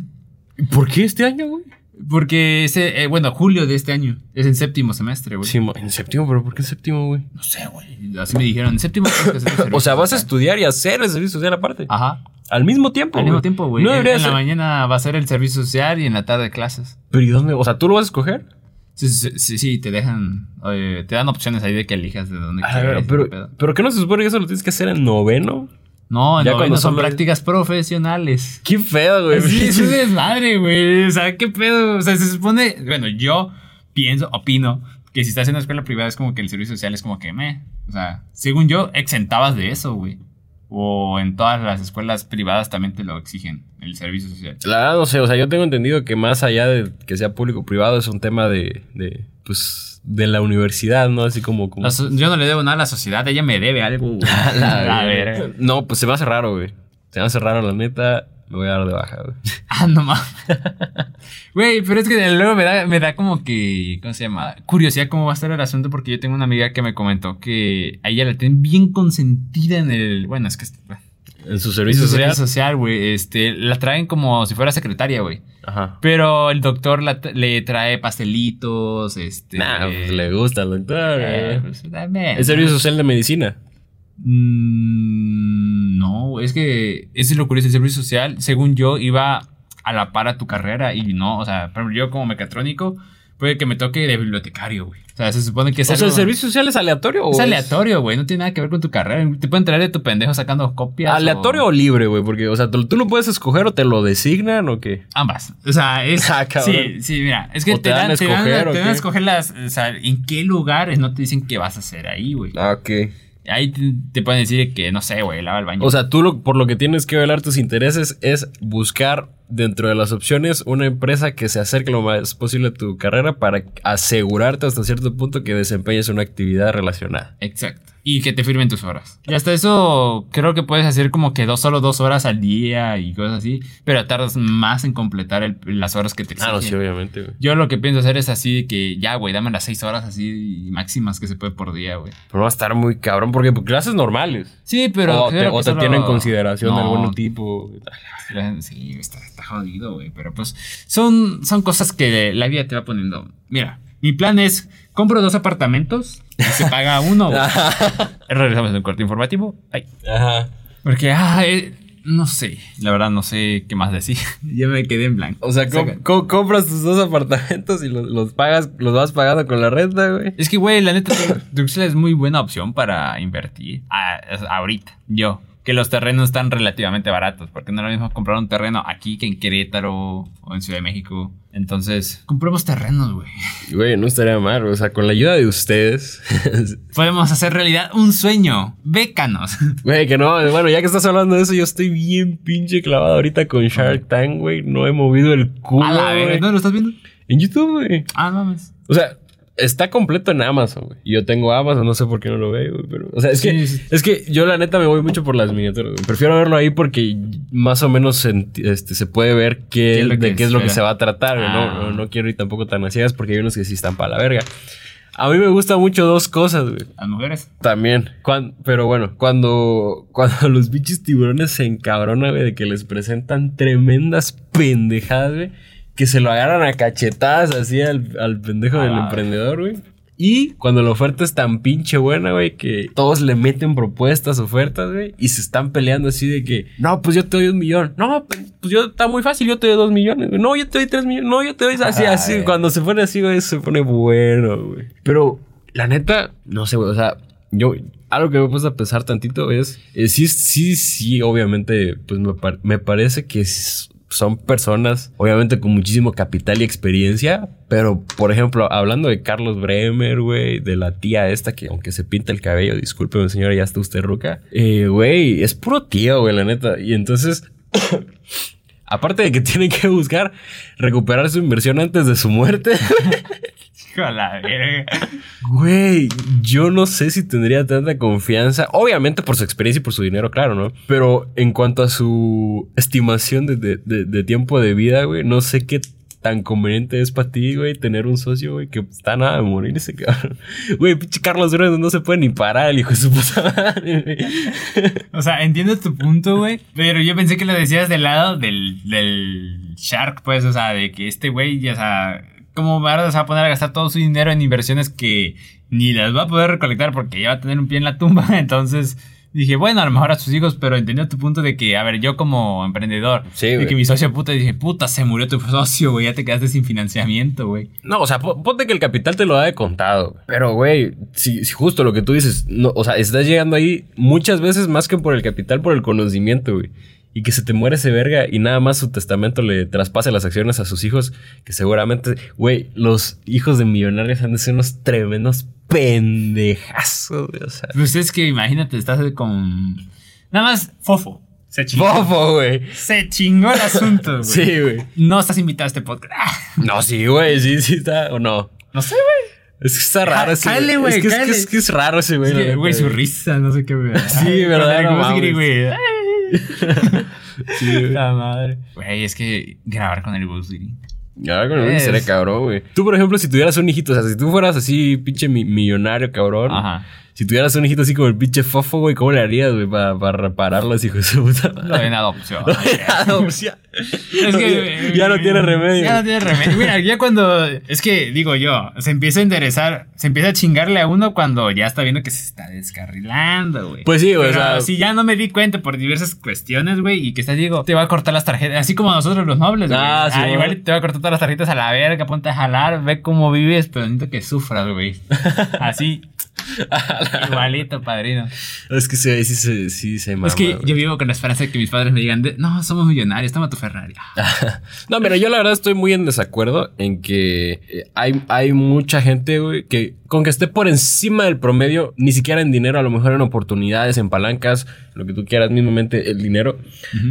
¿Por qué este año, güey? Porque ese, eh, bueno, julio de este año. Es en séptimo semestre, güey. Sí, en séptimo, pero ¿por qué en séptimo, güey? No sé, güey. Así me dijeron. En séptimo (laughs) O sea, vas a estudiar y hacer el servicio social aparte. Ajá. Al mismo tiempo. Al mismo tiempo, güey. No en, en la mañana va a ser el servicio social y en la tarde clases. Pero ¿y dónde? O sea, ¿tú lo vas a escoger? Sí, sí, sí, te dejan. te dan opciones ahí de que elijas de dónde quieres. Pero, pero, ¿qué no se supone que eso lo tienes que hacer en noveno? No, ya noveno son prácticas profesionales. Qué pedo, güey. Sí, eso es (laughs) desmadre, güey. O sea, qué pedo. O sea, se supone. Bueno, yo pienso, opino que si estás en una escuela privada es como que el servicio social es como que me. O sea, según yo, exentabas de eso, güey o en todas las escuelas privadas también te lo exigen, el servicio social. La verdad no sé, o sea, yo tengo entendido que más allá de que sea público o privado es un tema de, de pues, de la universidad, ¿no? Así como... yo no le debo nada a la sociedad, ella me debe algo. (laughs) a ver. No, pues se me hace raro, güey. Se me hace raro, la neta. me voy a dar de baja, güey. (laughs) Ah, no mames. (laughs) Güey, pero es que luego me da, me da como que, ¿cómo se llama? Curiosidad cómo va a estar el asunto porque yo tengo una amiga que me comentó que a ella la tienen bien consentida en el, bueno, es que... En su servicio en su social. servicio social, güey. Este, la traen como si fuera secretaria, güey. Ajá. Pero el doctor la- le trae pastelitos, este... Nah, pues le gusta al doctor. eh, pues, también, servicio social de medicina. Mm, no, es que ese es lo curioso. El servicio social, según yo, iba a la par a tu carrera y no, o sea, ejemplo, yo como mecatrónico, puede que me toque de bibliotecario, güey. O sea, se supone que es O sea, ¿el servicio social es aleatorio o es aleatorio, güey. No tiene nada que ver con tu carrera. Te pueden traer de tu pendejo sacando copias. ¿Aleatorio o... libre, güey? Porque, o sea, ¿tú, tú lo puedes escoger o te lo designan o qué? Ambas. O sea, es. (laughs) Ah, sí, sí, mira. Es que te, te dan a te dan, escoger, ¿o te dan a escoger las. O sea, en qué lugares no te dicen qué vas a hacer ahí, güey. Ah, ok. Ahí te, te pueden decir que, no sé, güey, lava el baño. O sea, tú lo, por lo que tienes que velar tus intereses es buscar dentro de las opciones una empresa que se acerque lo más posible a tu carrera para asegurarte hasta cierto punto que desempeñes una actividad relacionada. Exacto. Y que te firmen tus horas. Y hasta eso creo que puedes hacer como que dos, solo dos horas al día y cosas así. Pero tardas más en completar el- las horas que te exigen. Ah, no, sí, obviamente, güey. Yo lo que pienso hacer es así de que ya, güey, dame las seis horas así máximas que se puede por día, güey. Pero va a estar muy cabrón porque por clases normales. Sí, pero... o te, creo que o te solo- tienen consideración de algún tipo. Sí, está, está jodido, güey. Pero pues son, son cosas que la vida te va poniendo. Mira, mi plan es, compro dos apartamentos y se paga uno. (laughs) Regresamos en un corte informativo. Ay. Ajá. Porque, ah, eh, no sé. La verdad, no sé qué más decir. (laughs) ya me quedé en blanco. O sea, com- Saca- com- compras tus dos apartamentos y los, los pagas, los vas pagando con la renta, güey. Es que, güey, la neta, Druxel es muy buena opción para invertir. Ah, es- ahorita, yo. Que los terrenos están relativamente baratos. Porque no es lo mismo comprar un terreno aquí que en Querétaro o en Ciudad de México. Entonces, compremos terrenos, güey. Güey, no estaría mal, o sea, con la ayuda de ustedes. (laughs) Podemos hacer realidad un sueño. Bécanos. Güey, que no, bueno, ya que estás hablando de eso, yo estoy bien pinche clavado ahorita con Shark Tank, güey. No he movido el culo. A la güey. verga, ¿dónde lo estás viendo? En YouTube, güey. Ah, mames. O sea, está completo en Amazon, güey. Yo tengo Amazon, no sé por qué no lo veo, güey. Pero, o sea, es, Sí, que, sí. es que yo la neta me voy mucho por las miniaturas. güey. Prefiero verlo ahí porque más o menos se, este, se puede ver qué, ¿Qué es lo de qué es lo que se va a tratar, güey. Ah. No, no, no quiero ir tampoco tan a ciegas porque hay unos que sí están para la verga. A mí me gustan mucho dos cosas, güey. Las mujeres. También. Pero bueno, cuando, (laughs) cuando los bichos tiburones se encabronan, güey, de que les presentan tremendas pendejadas, güey, que se lo agarran a cachetadas así al, al pendejo A del emprendedor, güey. Y cuando la oferta es tan pinche buena, güey, que todos le meten propuestas, ofertas, güey, y se están peleando así de que, no, pues yo te doy un millón. No, pues yo, está muy fácil, yo te doy dos millones. güey. No, yo te doy tres millones. No, yo te doy así, así. Ay. Cuando se pone así, güey, se pone bueno, güey. Pero, la neta, no sé, güey, o sea, yo, algo que me puesto a pensar tantito es, eh, sí, sí, sí, obviamente, pues me, par- me parece que s- son personas, obviamente, con muchísimo capital y experiencia, pero, por ejemplo, hablando de Carlos Bremer, güey, de la tía esta que, aunque se pinta el cabello, discúlpeme, señora, ya está usted ruca, eh, güey, es puro tío, güey, la neta, y entonces... (coughs) Aparte de que (laughs) tienen que buscar recuperar su inversión antes de su muerte, (laughs) Hijo de la verga. Güey, yo no sé si tendría tanta confianza. Obviamente por su experiencia y por su dinero, claro, ¿no? Pero en cuanto a su estimación de, de- de- de tiempo de vida, güey, no sé qué tan conveniente es para ti, güey, tener un socio, güey, que está nada de morirse, cabrón. (laughs) Güey, pinche Carlos Duran no se puede ni parar, el hijo de su puta madre, güey. (laughs) O sea, entiendo tu punto, güey. Pero yo pensé que lo decías del lado del, del Shark, pues. O sea, de que este güey, ya, o sea, ¿cómo va se va a poner a gastar todo su dinero en inversiones que ni las va a poder recolectar porque ya va a tener un pie en la tumba? (laughs) Entonces dije, bueno, a lo mejor a sus hijos, pero entiendo tu punto de que, a ver, yo como emprendedor, Sí, de que mi socio puta, dije, puta, se murió tu (laughs) socio, güey, ya te quedaste sin financiamiento, güey. No, o sea, po- ponte que el capital te lo da de contado. Pero, güey, si, si justo lo que tú dices, no, o sea, estás llegando ahí muchas veces más que por el capital, por el conocimiento, güey. Y que se te muere ese verga y nada más su testamento le traspase las acciones a sus hijos, que seguramente, güey, los hijos de millonarios han de ser unos tremendos pendejazos, güey. O sea, Pues es que imagínate, estás con... Nada más, fofo. Se chingó. bofo, güey. Se chingó el asunto, (laughs) güey. Sí, güey. No estás invitado a este podcast. (laughs) No, sí, güey, sí, sí está, o no. no sé, güey. Es que está raro ese cáele, güey, Es que, es, que, es que es raro ese güey. Neta, Güey, su risa, no sé qué, güey. Sí, verdad, no ¿Cómo se quiere, mames. güey? Ay, sí, (laughs) güey. La madre. Güey, es que grabar con el Gus, güey. Grabar con el sería cabrón, güey. Tú, por ejemplo, si tuvieras un hijito, o sea, si tú fueras así, pinche millonario, cabrón. Ajá. Si tuvieras un hijito así como el pinche fofo, güey, ¿cómo le harías, güey, para, para repararlo así, hijo de su puta Lo en adopción. adopción. es que. Ya, no tiene remedio. Ya no tiene remedio. Mira, ya cuando. Es que, digo yo, se empieza a interesar, se empieza a chingarle a uno cuando ya está viendo que se está descarrilando, güey. Pues sí, güey. O sea, si ya no me di cuenta por diversas cuestiones, güey, y que está, digo, te va a cortar las tarjetas, así como nosotros los nobles, güey. Ah, sí. Ah, igual te va a cortar todas las tarjetas a la verga, ponte a jalar, ve cómo vives, pero necesito que sufras, güey. (laughs) Así. Igualito, padrino. Es que sí, sí, sí, se Es que yo vivo con la esperanza de que mis padres me digan, no, somos millonarios, toma tu Ferrari. (laughs) no, mira, yo la verdad estoy muy en desacuerdo en que eh, hay, hay mucha gente, güey, que con que esté por encima del promedio, ni siquiera en dinero, a lo mejor en oportunidades, en palancas, lo que tú quieras, mismamente el dinero.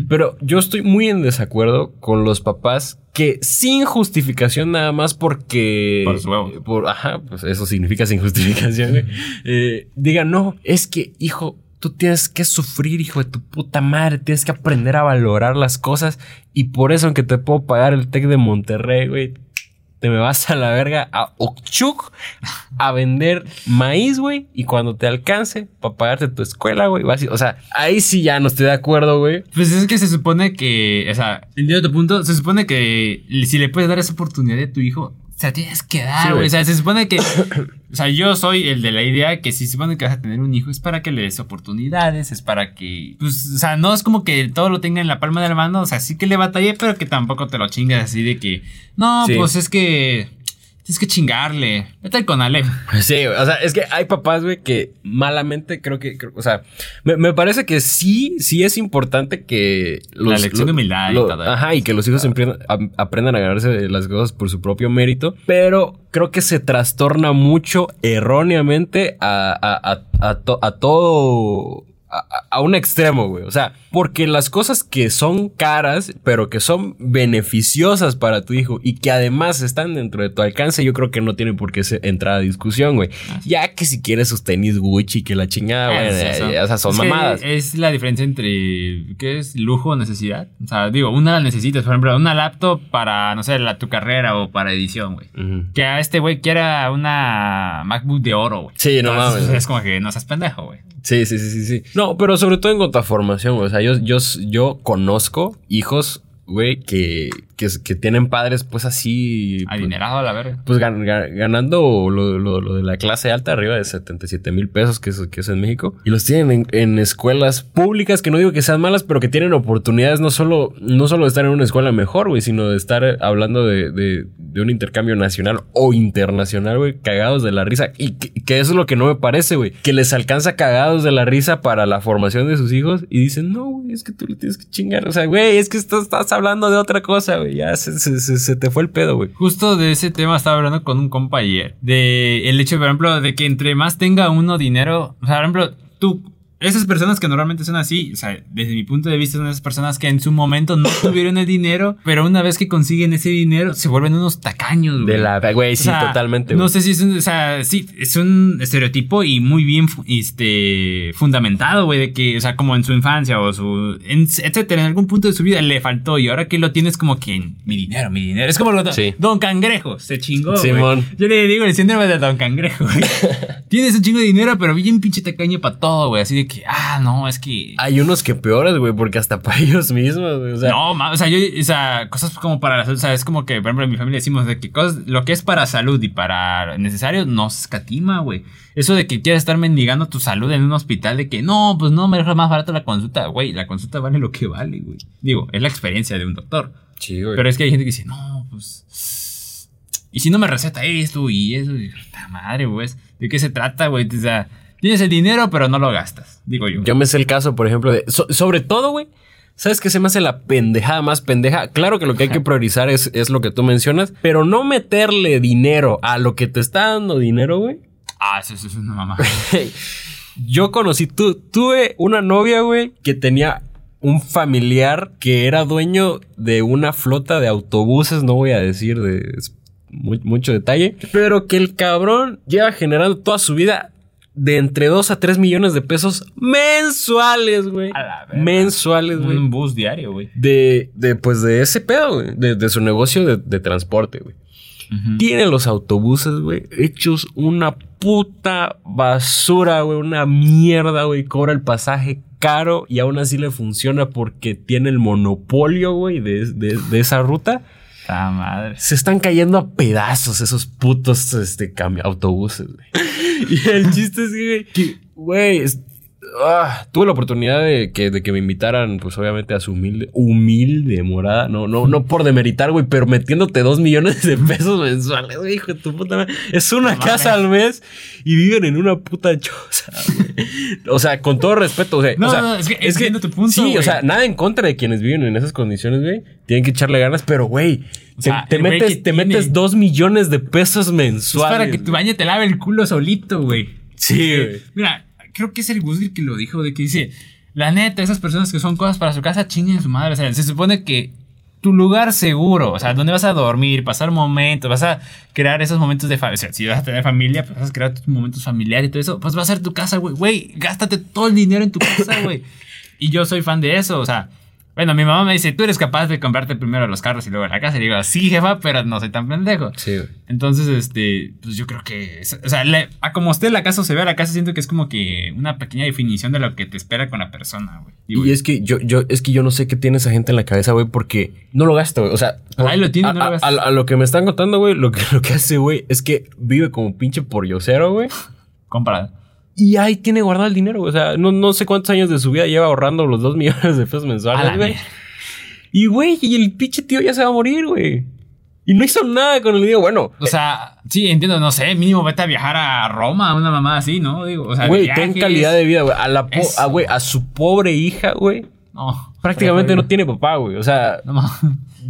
Pero yo estoy muy en desacuerdo con los papás que sin justificación nada más porque... Por su huevo. Por, ajá, pues eso significa sin justificación. eh, digan, no, es que, hijo, tú tienes que sufrir, hijo de tu puta madre, tienes que aprender a valorar las cosas y por eso aunque te puedo pagar el TEC de Monterrey, güey, te me vas a la verga a Okchuk a vender maíz, güey. Y cuando te alcance para pagarte tu escuela, güey. O sea, ahí sí ya no estoy de acuerdo, güey. Pues es que se supone que, o sea, entiendo tu punto. Se supone que si le puedes dar esa oportunidad a tu hijo, o sea, tienes que dar, güey. o sea, se supone que. (coughs) o sea, yo soy el de la idea que si se supone que vas a tener un hijo es para que le des oportunidades, es para que. Pues, o sea, no es como que todo lo tenga en la palma de la mano. O sea, sí que le batallé, pero que tampoco te lo chingas así de que. No, pues es que. Tienes que chingarle. Vete con Ale. Sí, o sea, es que hay papás, güey, que malamente creo que, o sea, me, parece que sí, sí es importante que los, La lección de humildad y todo. Ajá, y que los hijos aprendan, a ganarse las cosas por su propio mérito, pero creo que se trastorna mucho erróneamente a, a, a, a todo a, un extremo, güey. O sea, porque las cosas que son caras, pero que son beneficiosas para tu hijo y que además están dentro de tu alcance, yo creo que no tiene por qué entrar a discusión, güey. Ah, ya que si quieres sus tenis Gucci, que la chingada, güey. Eh, o sea, son mamadas. Es la diferencia entre, ¿qué es? Lujo o necesidad. O sea, digo, una la necesitas, por ejemplo, una laptop para, no sé, la, tu carrera o para edición, güey. Que a este güey quiera una MacBook de oro, güey. Sí, no mames. Es como que no seas pendejo, güey. Sí, sí, sí, sí, sí. No, pero sobre todo en cuanto a formación, o sea, yo, yo, yo conozco hijos güey, que, que, que, tienen padres, pues así. Pues, Adinerado a la verga. Pues ganando lo, lo, lo, de la clase alta, arriba de 77 mil pesos, que es, que es en México. Y los tienen en, escuelas públicas, que no digo que sean malas, pero que tienen oportunidades no solo, no solo de estar en una escuela mejor, güey, sino de estar hablando de, de, de un intercambio nacional o internacional, güey, cagados de la risa. Y que, que, eso es lo que no me parece, güey. Que les alcanza cagados de la risa para la formación de sus hijos y dicen, no, güey, es que tú le tienes que chingar. O sea, güey, es que estás, estás hablando de otra cosa, güey. Ya se, se, te fue el pedo, güey. Justo de ese tema estaba hablando con un compa ayer. De el hecho, por ejemplo, de que entre más tenga uno dinero, o sea, por ejemplo, tú esas personas que normalmente son así, o sea, desde mi punto de vista son esas personas que en su momento no (coughs) tuvieron el dinero, pero una vez que consiguen ese dinero se vuelven unos tacaños, güey. De la, güey, sí, totalmente. No sé si es un, o sea, sí, es un estereotipo y muy bien, este, fundamentado, güey, de que, o sea, como en su infancia o su, etcétera, en algún punto de su vida le faltó y ahora que lo tienes como que mi dinero, mi dinero. Es como lo, Don Cangrejo, se chingó, Simón. Yo le digo el síndrome de Don Cangrejo, güey. (laughs) Tienes un chingo de dinero, pero bien pinche tacaño para todo, güey, así de que, ah, no, es que. Hay unos que peores, güey, porque hasta (laughs) para ellos mismos, güey. O sea, no, o sea, yo, o sea, cosas como para la salud, o sea, es como que, por ejemplo, en mi familia decimos de que cosas, lo que es para salud y para necesario no se escatima, güey. Eso de que quieres estar mendigando tu salud en un hospital, de que no, pues no, me deja más barato la consulta, güey, la consulta vale lo que vale, güey. Digo, es la experiencia de un doctor. Sí, güey. Pero es que hay gente que dice, no, pues. Y si no me receta esto y eso, y, madre, güey, ¿de qué se trata, güey? O sea Tienes el dinero, pero no lo gastas, digo yo. Yo me sé el caso, por ejemplo, de. sobre todo, güey. ¿Sabes qué se me hace la pendejada más pendeja? Claro que lo que hay que priorizar es, es lo que tú mencionas, pero no meterle dinero a lo que te está dando dinero, güey. Ah, eso, eso es una mamá. (laughs) Yo conocí, tu, tuve una novia, güey, que tenía un familiar que era dueño de una flota de autobuses, no voy a decir de mucho detalle, pero que el cabrón lleva generando toda su vida de entre 2 a 3 millones de pesos mensuales, güey. Mensuales, güey. Un bus diario, güey. De, de, pues, de ese pedo, güey. De, de su negocio de, de transporte, güey. Tiene los autobuses, güey, hechos una puta basura, güey, una mierda, güey. Cobra el pasaje caro y aún así le funciona porque tiene el monopolio, güey, de, de, esa ruta. Ah, madre. Se están cayendo a pedazos esos putos este, autobuses, güey. (laughs) y el chiste es que, güey, Ah, tuve la oportunidad de que, de que me invitaran, pues obviamente a su humilde, humilde morada. No, no, no por demeritar, güey, pero metiéndote dos millones de pesos mensuales, güey, hijo de tu puta madre. Es una casa al mes y viven en una puta choza, güey. O sea, con todo respeto, o sea, no, o sea, no, es que, es que tu punto, sí, o sea, nada en contra de quienes viven en esas condiciones, güey. Tienen que echarle ganas, pero, güey, te, metes, te metes dos millones de pesos mensuales. Es para que tu baño te lave el culo solito, güey. Sí, güey. Mira, creo que es el Gusgir que lo dijo, de que dice, la neta, esas personas que son cosas para su casa, chinguen su madre. O sea, se supone que tu lugar seguro, o sea, donde vas a dormir, pasar momentos, vas a crear esos momentos de familia. O sea, si vas a tener familia, pues vas a crear tus momentos familiares y todo eso, pues va a ser tu casa, güey. Güey, gástate todo el dinero en tu casa, güey. (coughs) y yo soy fan de eso, o sea, bueno, mi mamá me dice, tú eres capaz de comprarte primero los carros y luego la casa. Y digo, sí, jefa, pero no soy tan pendejo. Sí, Entonces, este, pues yo creo que, o sea, a como usted la casa se ve la casa, siento que es como que una pequeña definición de lo que te espera con la persona, güey. Y, es que yo, yo, es que yo no sé qué tiene esa gente en la cabeza, güey, porque no lo gasta, güey. O sea, Ahí lo tiene, a, no lo gasta. A, lo que me están contando, güey, lo que, (laughs) lo que hace, güey, es que vive como pinche por yocero, güey. Comparado. Y ahí tiene guardado el dinero. O sea, no, no sé cuántos años de su vida lleva ahorrando los dos (laughs) millones de pesos mensuales, güey. Y, güey, y el pinche tío ya se va a morir, güey. Y no hizo nada con el dinero. Bueno. O sea, sí, entiendo, no sé, mínimo vete a viajar a Roma, una mamá así, ¿no? Digo, o sea, güey, ten calidad de vida, güey. A la a, güey, a su pobre hija, güey. No. Prácticamente no tiene papá, güey. O sea,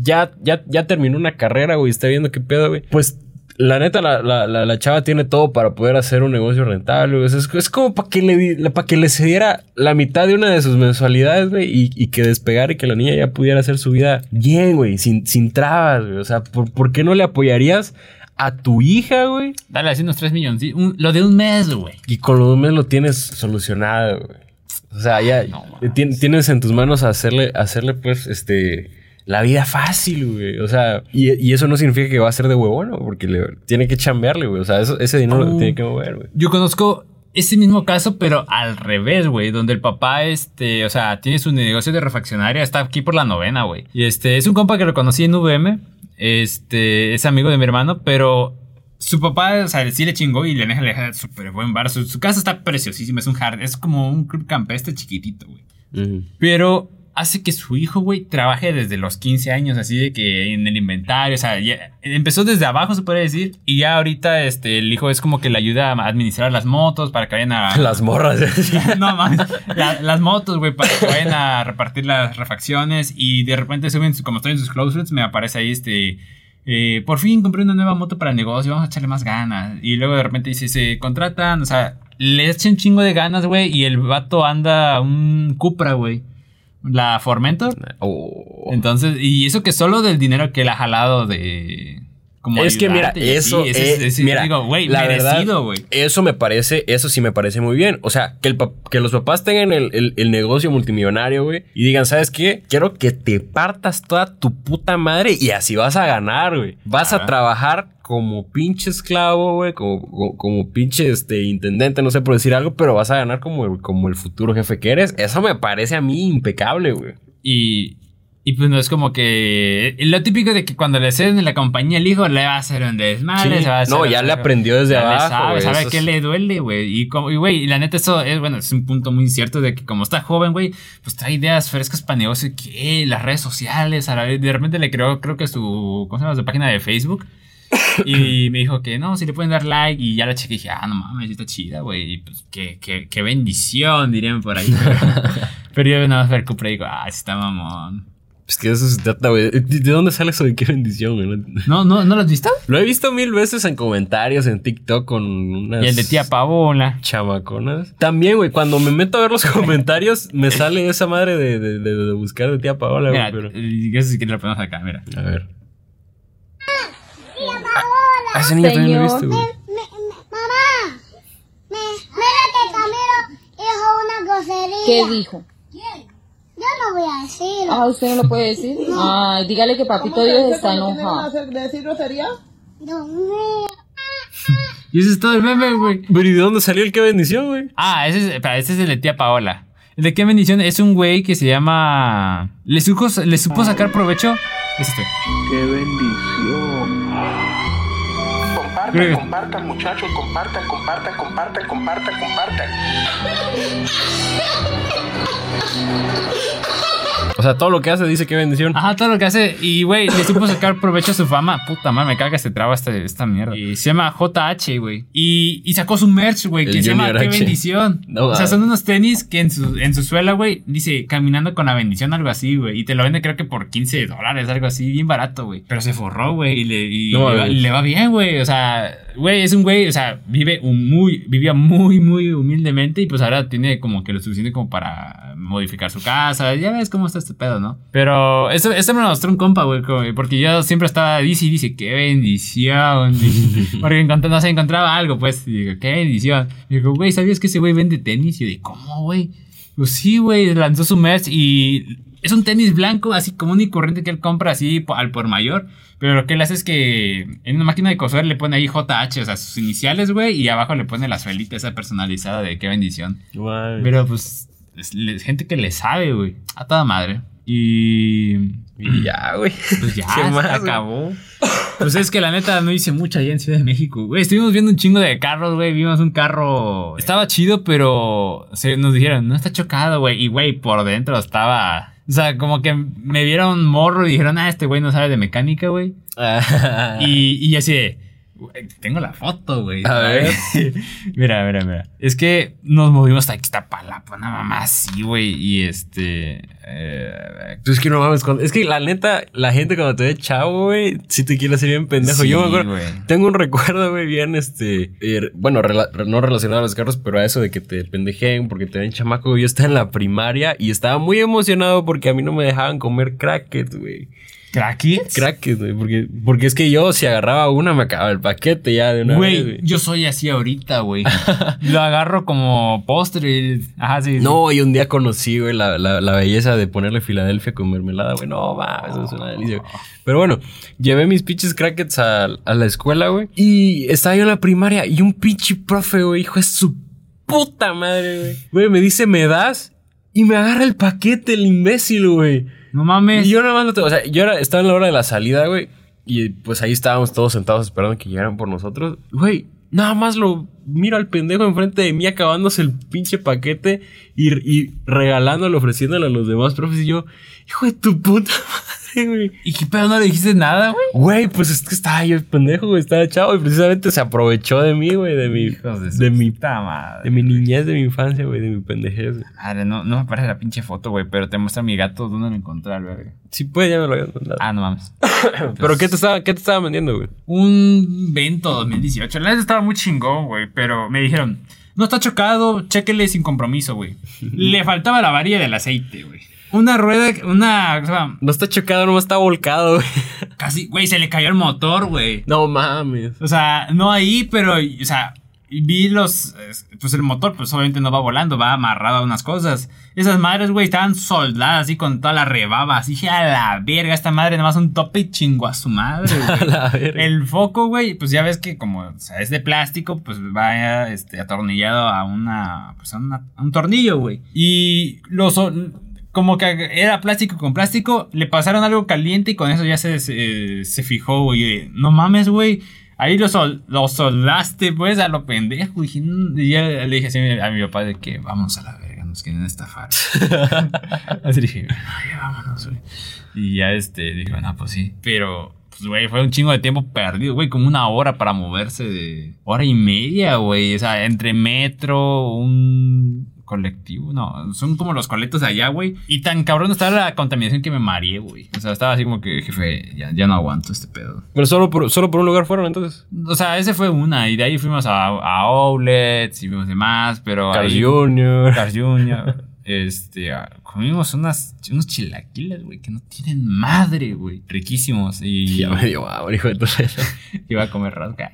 ya, ya, ya terminó una carrera, güey. Está viendo qué pedo, güey. Pues la neta, la, la, la, chava tiene todo para poder hacer un negocio rentable. Es, es, como para que, le, para que le cediera la mitad de una de sus mensualidades, güey, y, y, que despegara y que la niña ya pudiera hacer su vida bien, güey, sin, sin trabas, güey. O sea, ¿por, ¿por qué no le apoyarías a tu hija, güey? Dale así unos 3 millones. lo de un mes, güey. Y con lo de un mes lo tienes solucionado, güey. O sea, ya tienes en tus manos hacerle, hacerle, pues, este la vida fácil, güey. O sea, y, eso no significa que va a ser de huevón, ¿no? Porque le, tiene que chambearle, güey. O sea, ese dinero lo tiene que mover, güey. Yo conozco ese mismo caso, pero al revés, güey. Donde el papá, este, o sea, tiene su negocio de refaccionaria, está aquí por la novena, güey. Y este, es un compa que lo conocí en VM. Este, es amigo de mi hermano, pero su papá, o sea, sí le chingó y le deja, le deja súper buen bar. Su, casa está preciosísima, es un hard, es como un club campestre chiquitito, güey. Pero hace que su hijo, güey, trabaje desde los 15 años, así de que en el inventario, o sea, empezó desde abajo, se puede decir, y ya ahorita este, el hijo es como que le ayuda a administrar las motos para que vayan a... (laughs) Las morras. (laughs) no, mames, las motos, güey, para que vayan a repartir las refacciones y de repente suben, como estoy en sus closets, me aparece ahí este... Eh, por fin compré una nueva moto para el negocio, vamos a echarle más ganas. Y luego de repente dice, se contratan, o sea, le echen chingo de ganas, güey, y el vato anda un Cupra, güey la Formentor. Oh. Entonces, y eso que solo del dinero que él ha jalado de. Como es que mira, eso es, mira, digo, güey, merecido, güey. Eso me parece, eso sí me parece muy bien. O sea, que, el, que los papás tengan el, el, negocio multimillonario, güey, y digan, ¿sabes qué? Quiero que te partas toda tu puta madre y así vas a ganar, güey. Vas a trabajar como pinche esclavo, güey, como, como, pinche este, intendente, no sé por decir algo, pero vas a ganar como el, como el futuro jefe que eres. Eso me parece a mí impecable, güey. Y, y pues no es como que. Lo típico de que cuando le ceden la compañía el hijo le va a hacer un desmadre. va a hacer no, ya le aprendió desde abajo. Sabe, sabe que le duele, güey. Y, güey, y la neta, eso es, bueno, es un punto muy cierto de que como está joven, güey, pues trae ideas frescas para negocio. Que las redes sociales, a la vez, de repente le creó, creo que su. ¿Cómo se llama? Su página de Facebook. (coughs) y me dijo que no, si le pueden dar like. Y ya la chequé y dije, ah, no mames, está chida, güey. Y pues qué, qué, qué bendición, dirían por ahí. Pero, (laughs) yo nada más ver Cupra y digo, ah, está mamón. Pues que eso se trata, güey. ¿De dónde sale eso de qué bendición, güey? ¿No, no, ¿No lo has visto? Lo he visto mil veces en comentarios, en TikTok, con unas... Y el de tía Pavola. Chamaconas. También, güey, cuando me meto a ver los (laughs) comentarios, me sale esa madre de, de, de, buscar de tía Paola, güey. Pero... Eso sí que lo ponemos acá, mira. A ver. A ese niño también lo he visto, güey. mamá, me, me grosería. ¿Qué dijo? Yo no voy a decir. Ah, ¿usted no lo puede decir? Ay, dígale que papito Dios está enojado. decir grosería? Dios mío. Y ese es todo el meme, güey. Pero ¿y de dónde salió el qué bendición, güey? Ah, ese es, espera, ese es el de tía Paola. El de qué bendición es un güey que se llama. Le supo, le supo sacar provecho. Es este. ¡Qué bendición! Compartan, compartan, muchachos, compartan, compartan, compartan, compartan, compartan. O sea, todo lo que hace dice qué bendición. Ajá, todo lo que hace. Y, güey, le supo sacar provecho a su fama. Puta madre, me caga este traba esta, esta mierda. Y se llama JH, güey. Y, y sacó su merch, güey, que se llama Qué bendición. No, o sea, son unos tenis que en su, en su suela, güey, dice caminando con la bendición, algo así, güey. Y te lo vende, creo que por 15 dólares, algo así, bien barato, güey. Pero se forró, güey, y, le, y No, le, va, güey. le va bien, güey. O sea, güey, es un güey, o sea, vive un muy, vivía muy, muy humildemente y pues ahora tiene como que lo suficiente como para modificar su casa. Ya ves cómo está este pedo, ¿no? Pero eso, eso me lo mostró un compa, güey, porque yo siempre estaba, dice y dice, qué bendición. (laughs) porque encontré- no se encontraba algo, pues, y digo, qué bendición. Y digo, güey, ¿sabías que ese güey vende tenis? Y yo digo, ¿cómo, güey? Pues sí, güey, lanzó su merch y es un tenis blanco, así común y corriente que él compra así al por mayor. Pero lo que él hace es que en una máquina de coser le pone ahí JH, o sea, sus iniciales, güey, y abajo le pone la suelita esa personalizada de qué bendición. Pero pues, es gente que le sabe, güey, a toda madre. Y Y ya, güey. pues ya, (laughs) ¿Qué se más, güey? acabó. Pues es que la neta no hice mucho allá en Ciudad de México, güey. Estuvimos viendo un chingo de carros, güey. Vimos un carro. Estaba chido, pero se, nos dijeron, no está chocado, güey. Y, güey, por dentro estaba. O sea, como que me vieron morro y dijeron, ah, este güey no sabe de mecánica, güey. Y, y así de. Tengo la foto, güey. A ver. (laughs) mira, mira, mira. Es que nos movimos hasta Ixtapalapa, una mamá así, güey. Y este. eh, Tú es que no mames, cuando- es que la neta, la gente cuando te ve chavo, güey, sí te quiere hacer bien pendejo. Sí, Yo me acuerdo, güey. tengo un recuerdo, güey, bien, este, eh, bueno, rela- no relacionado a los carros, pero a eso de que te pendejeen porque te ven chamaco. Yo estaba en la primaria y estaba muy emocionado porque a mí no me dejaban comer crackets, güey. ¿Crackets? Crackets, güey, porque, porque es que yo si agarraba una me acababa el paquete ya de una vez, Güey, yo soy así ahorita, güey. (laughs) Lo agarro como postre. y- Ajá, sí. sí. No, y un día conocí, güey, la, la, la belleza de ponerle Filadelfia con mermelada, güey. No, va, eso es una delicia, güey. Pero bueno, llevé mis pinches crackets a, a la escuela, güey. Y estaba yo en la primaria y un pinche profe, güey, hijo de su puta madre, güey. Güey, me dice, ¿me das? Y me agarra el paquete, el imbécil, güey. No mames. Y yo nada más lo tengo. O sea, yo era, estaba en la hora de la salida, güey. Y pues ahí estábamos todos sentados esperando que llegaran por nosotros. Güey, nada más lo miro al pendejo enfrente de mí acabándose el pinche paquete y, y regalándolo, ofreciéndolo a los demás profes. Y yo, hijo de tu puta madre, güey. ¿Y qué pedo no le dijiste nada, güey? Güey, pues es que estaba yo pendejo, güey. Estaba chavo y precisamente se aprovechó de mí, güey. De mi, Hijos de mi, madre. de mi niñez, de mi infancia, güey. De mi pendejez. güey. Madre, no, no me aparece la pinche foto, güey, pero te muestra mi gato dónde lo encontré, al verga. Sí, pues ya me lo había mandado. Ah, no mames. (coughs) Pero ¿qué te estaba, qué te estaba vendiendo, güey? Un Vento 2018. La neta estaba muy chingón, güey, pero me dijeron, no está chocado, chéquele sin compromiso, güey. (laughs) Le faltaba la varilla del aceite, güey. Una rueda, una, o sea, No está chocado, nomás está volcado, güey. casi, güey, se le cayó el motor, güey. No mames. O sea, no ahí, pero, o sea, vi los. Pues el motor, pues obviamente no va volando, va amarrado a unas cosas. Esas madres, güey, estaban soldadas así con toda la rebaba. Así dije, a la verga, esta madre nada más un tope y chingo a su madre, (laughs) A güey. la verga. El foco, güey, pues ya ves que como o sea, es de plástico, pues va este, atornillado a una. Pues a, una- a un tornillo, güey. Y los. Como que era plástico con plástico, le pasaron algo caliente y con eso ya se, se, se fijó, güey. No mames, güey. Ahí lo, sol- lo soldaste, pues, a lo pendejo. Y, "Mm", y ya le dije así a mi papá de que vamos a la verga, nos quieren estafar. (laughs) así dije, "Ay, ya vámonos, güey. Y ya este, dijo, no, pues sí. Pero, pues, güey, fue un chingo de tiempo perdido, güey, como una hora para moverse de hora y media, güey. O sea, entre metro, un colectivo, no, son como los coletos de allá, güey. Y tan cabrón estaba la contaminación que me mareé, güey. O sea, estaba así como que, jefe, ya, ya no aguanto este pedo. Pero solo por, solo por un lugar fueron entonces. O sea, ese fue una. Y de ahí fuimos a, a Outlets y vimos demás, pero. Carl ahí- Jr. Carl Jr. Este, ah, comimos unas, unos chilaquiles, güey, que no tienen madre, güey. Riquísimos. Y Ya me dio hambre, hijo de tu (laughs) iba a comer rasca.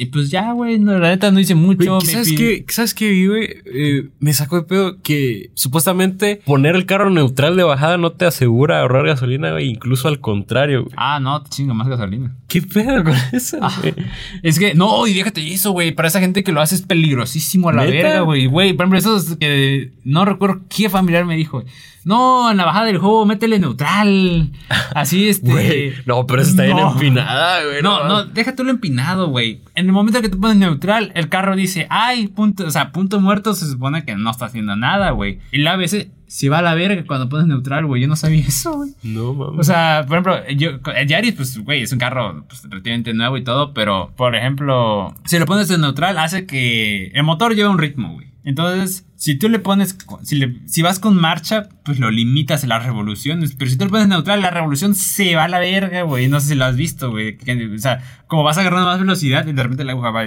Y pues ya, güey, no, la neta no hice mucho. Güey, ¿Sabes qué? ¿Sabes qué, güey? Eh, me sacó de pedo que supuestamente poner el carro neutral de bajada no te asegura ahorrar gasolina, güey. Incluso al contrario, güey. Ah, no, te chinga más gasolina. ¿Qué pedo con eso, Ah, güey? Es que, no, y déjate eso, güey. Para esa gente que lo hace es peligrosísimo a la ¿Neta? verga, güey. Güey, por ejemplo, esos que no recuerdo qué familiar me dijo. No, en la bajada del juego, métele neutral. Así, (laughs) este. Güey, no, pero está bien No. empinada, güey. No, no, déjate lo empinado, güey. En el momento que tú pones neutral, el carro dice, ay, punto, o sea, punto muerto, se supone que no está haciendo nada, güey. Y la ABS se va a la verga cuando pones neutral, güey. Yo no sabía (laughs) eso, güey. No, mames. O sea, por ejemplo, yo, el Yaris, pues, güey, es un carro pues, relativamente nuevo y todo, pero, por ejemplo, si lo pones en neutral, hace que el motor lleve un ritmo, güey. Entonces, si tú le pones, si, le- si vas con marcha, pues lo limitas en las revoluciones. Pero si tú le pones neutral, la revolución se va a la verga, güey. No sé si lo has visto, güey. O sea, como vas agarrando más velocidad y de repente la aguja va.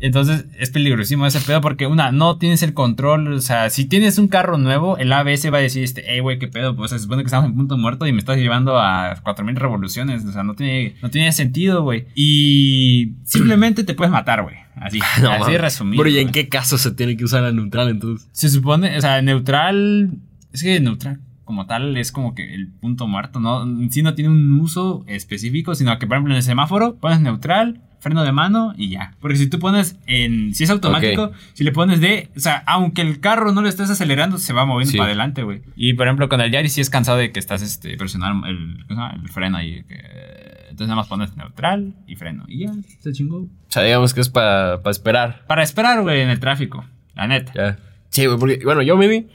Entonces es peligrosísimo ese pedo porque, una, no tienes el control. O sea, si tienes un carro nuevo, el ABS va a decir, este, hey, güey, qué pedo. Pues se supone que estamos en punto muerto y me estás llevando a 4000 revoluciones. O sea, no tiene, no tiene sentido, güey. Y simplemente te puedes matar, güey. Así, (laughs) No, así resumido. Pero ¿y en qué caso se tiene que usar la neutral entonces? Se supone, o sea, neutral. Es que neutral como tal es como que el punto muerto, ¿no? En sí no tiene un uso específico, sino que, por ejemplo, en el semáforo pones neutral, freno de mano y ya. Porque si tú pones en. Si es automático, si le pones de. O sea, aunque el carro no lo estés acelerando, se va moviendo Sí. para adelante, güey. Y por ejemplo, con el Yaris sí es cansado de que estás este, presionando el, el freno ahí. que- entonces nada más pones neutral y freno. Y ya, se chingó. O sea, digamos que es para esperar. Para esperar, güey, en el tráfico. La neta. Ya. Sí, güey, porque, bueno, yo me vi.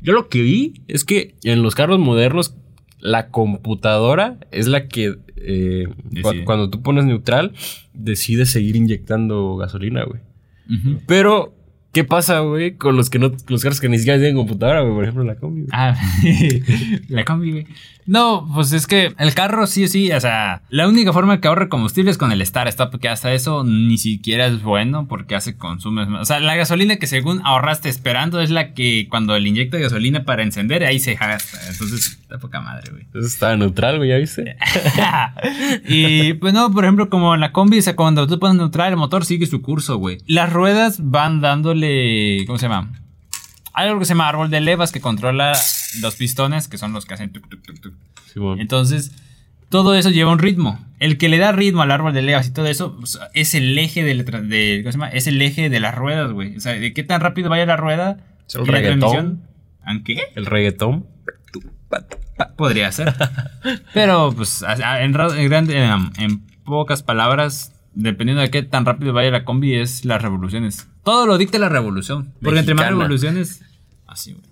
Yo lo que vi es que en los carros modernos, la computadora es la que. Eh, cu- cuando tú pones neutral, decide seguir inyectando gasolina, güey. Pero, ¿qué pasa, güey, con los que no, los carros que ni siquiera tienen computadora, güey? Por ejemplo, la combi. güey. Ah, (laughs) la combi, güey. No, pues es que el carro sí o sí, o sea, la única forma que ahorre combustible es con el Star Stop, que hasta eso ni siquiera es bueno porque hace consumes más. O sea, la gasolina que según ahorraste esperando es la que cuando le inyecta gasolina para encender, ahí se gasta. Entonces, está poca madre, güey. Eso está neutral, güey, ¿ya viste? (laughs) y pues no, por ejemplo, como en la combi, o sea, cuando tú pones neutral, el motor sigue su curso, güey. Las ruedas van dándole, ¿cómo se llama? Hay algo que se llama árbol de levas que controla los pistones, que son los que hacen tuk, tuk, tuk, tuk. Entonces, todo eso lleva un ritmo. El que le da ritmo al árbol de levas y todo eso pues, es el eje del de, ¿cómo se llama? Es el eje de las ruedas, güey. O sea, de qué tan rápido vaya la rueda. ¿Es el y la reggaetón? ¿En qué? El reggaetón. Podría ser. (laughs) Pero, pues, en, ra- en grande- en- en pocas palabras, dependiendo de qué tan rápido vaya la combi, es las revoluciones. Todo lo dicta la revolución. Porque entre más revoluciones. Así, güey.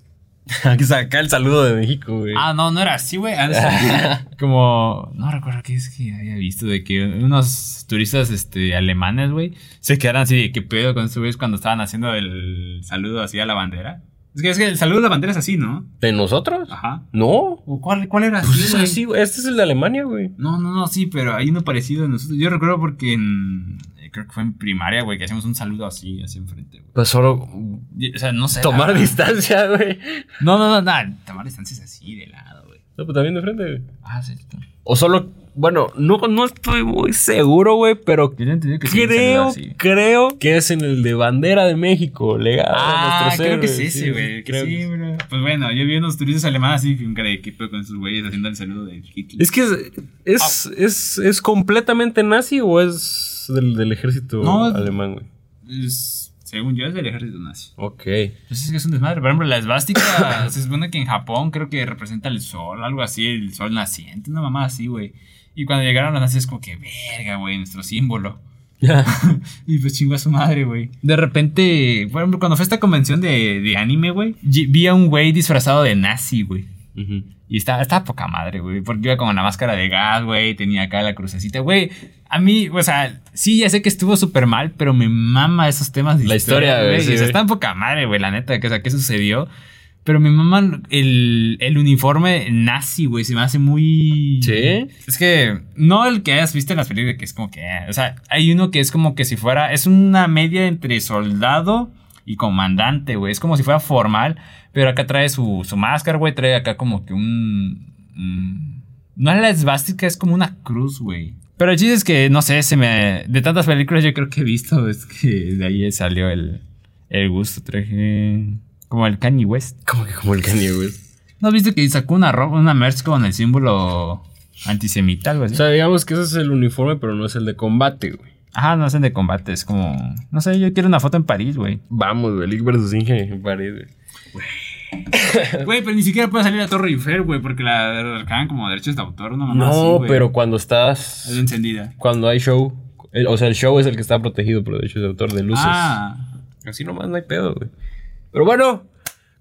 (laughs) Aquí saca el saludo de México, güey. Ah, no, no era así, güey. Ser (laughs) Como, no recuerdo qué es que había visto de que unos turistas este, alemanes, güey, se quedaron así de qué pedo con estos güeyes cuando estaban haciendo el saludo así a la bandera. Es que, es que el saludo a la bandera es así, ¿no? ¿De nosotros? Ajá. No. ¿O cuál, cuál era Pues así, es así, güey. Este es el de Alemania, güey. No, no, no, sí, pero hay uno parecido a nosotros. Yo recuerdo porque en. eh, Creo que fue en primaria, güey, que hacíamos un saludo así, así enfrente, güey. Pues solo O sea, no sé. tomar distancia, güey. No, no, no, nada. Tomar distancias así de lado, güey. No, pues también de frente, güey. Ah, sí. O solo, bueno, no, no estoy muy seguro, güey, pero que creo, creo que es en el de bandera de México, legado Ah, creo que güey. creo sí, que sí. bro. Pues bueno, yo vi unos turistas alemanes así un cara de equipo con sus güeyes haciendo el saludo de Hitler. Es que es, es, Ah. es, es completamente nazi o es del, del ejército No, alemán, güey. Es- según yo, es del ejército nazi. Ok. Pues es que es un desmadre. Por ejemplo, la esvástica (coughs) se supone que en Japón creo que representa el sol, algo así, el sol naciente, una mamá así, güey. Y cuando llegaron los nazis, como que, verga, güey, nuestro símbolo. (laughs) y pues chingó a su madre, güey. De repente, por ejemplo, cuando fue esta convención de, de anime, güey, vi a un güey disfrazado de nazi, güey. Y estaba, estaba poca madre, güey. Porque iba con la máscara de gas, güey. Tenía acá la crucecita, güey. A mí, o sea, sí, ya sé que estuvo súper mal, pero me mama esos temas de La historia, güey, sí, o sea, está en poca madre, güey, la neta. Que, o sea, ¿qué sucedió? Pero me maman el, el uniforme nazi, güey. Se me hace muy. ¿Sí? Es que no el que hayas visto en las películas, que es como que. eh, O sea, hay uno que es como que si fuera. Es una media entre soldado y comandante, güey. Es como si fuera formal. Pero acá trae su, su máscara, güey. Trae acá como que un. un- no es la esvástica, es como una cruz, güey. Pero el chiste es que, no sé, se me. De tantas películas yo creo que he visto, es que de ahí salió el, el gusto. Traje. Como el Kanye West. Como que como el Kanye West. ¿No has visto que sacó una ropa, una merch con el símbolo antisemita, algo así? O sea, digamos que ese es el uniforme, pero no es el de combate, güey. Ajá, no hacen de combate, es como. No sé, yo quiero una foto en París, güey. Vamos, güey. League versus Inge en París, güey. (laughs) Güey, pero ni siquiera puede salir a Torre Eiffel, güey, porque la recargan como derechos de autor, así, No, güey. pero cuando estás. Es encendida. Cuando hay show. el- o sea, el show es el que está protegido por derechos de autor de luces. Ah. Así nomás no hay pedo, güey. Pero bueno,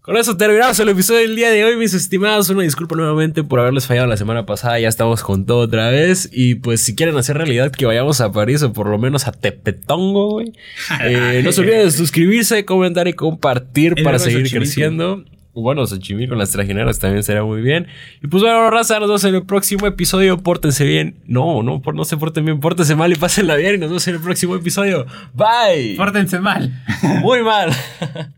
con eso terminamos el episodio del día de hoy, mis estimados. Una disculpa nuevamente por haberles fallado la semana pasada. Ya estamos con todo otra vez. Y pues, si quieren hacer realidad que vayamos a París o por lo menos a Tepetongo, güey. (laughs) eh, no se olviden de suscribirse, comentar y compartir para seguir creciendo. Bueno, Xochimilco con las trajineras también será muy bien. Y pues bueno, raza, nos vemos en el próximo episodio. Pórtense bien. No, no, por- no se porten bien. Pórtense mal y pásenla bien. Y nos vemos en el próximo episodio. Bye. Pórtense mal. Muy mal. (laughs)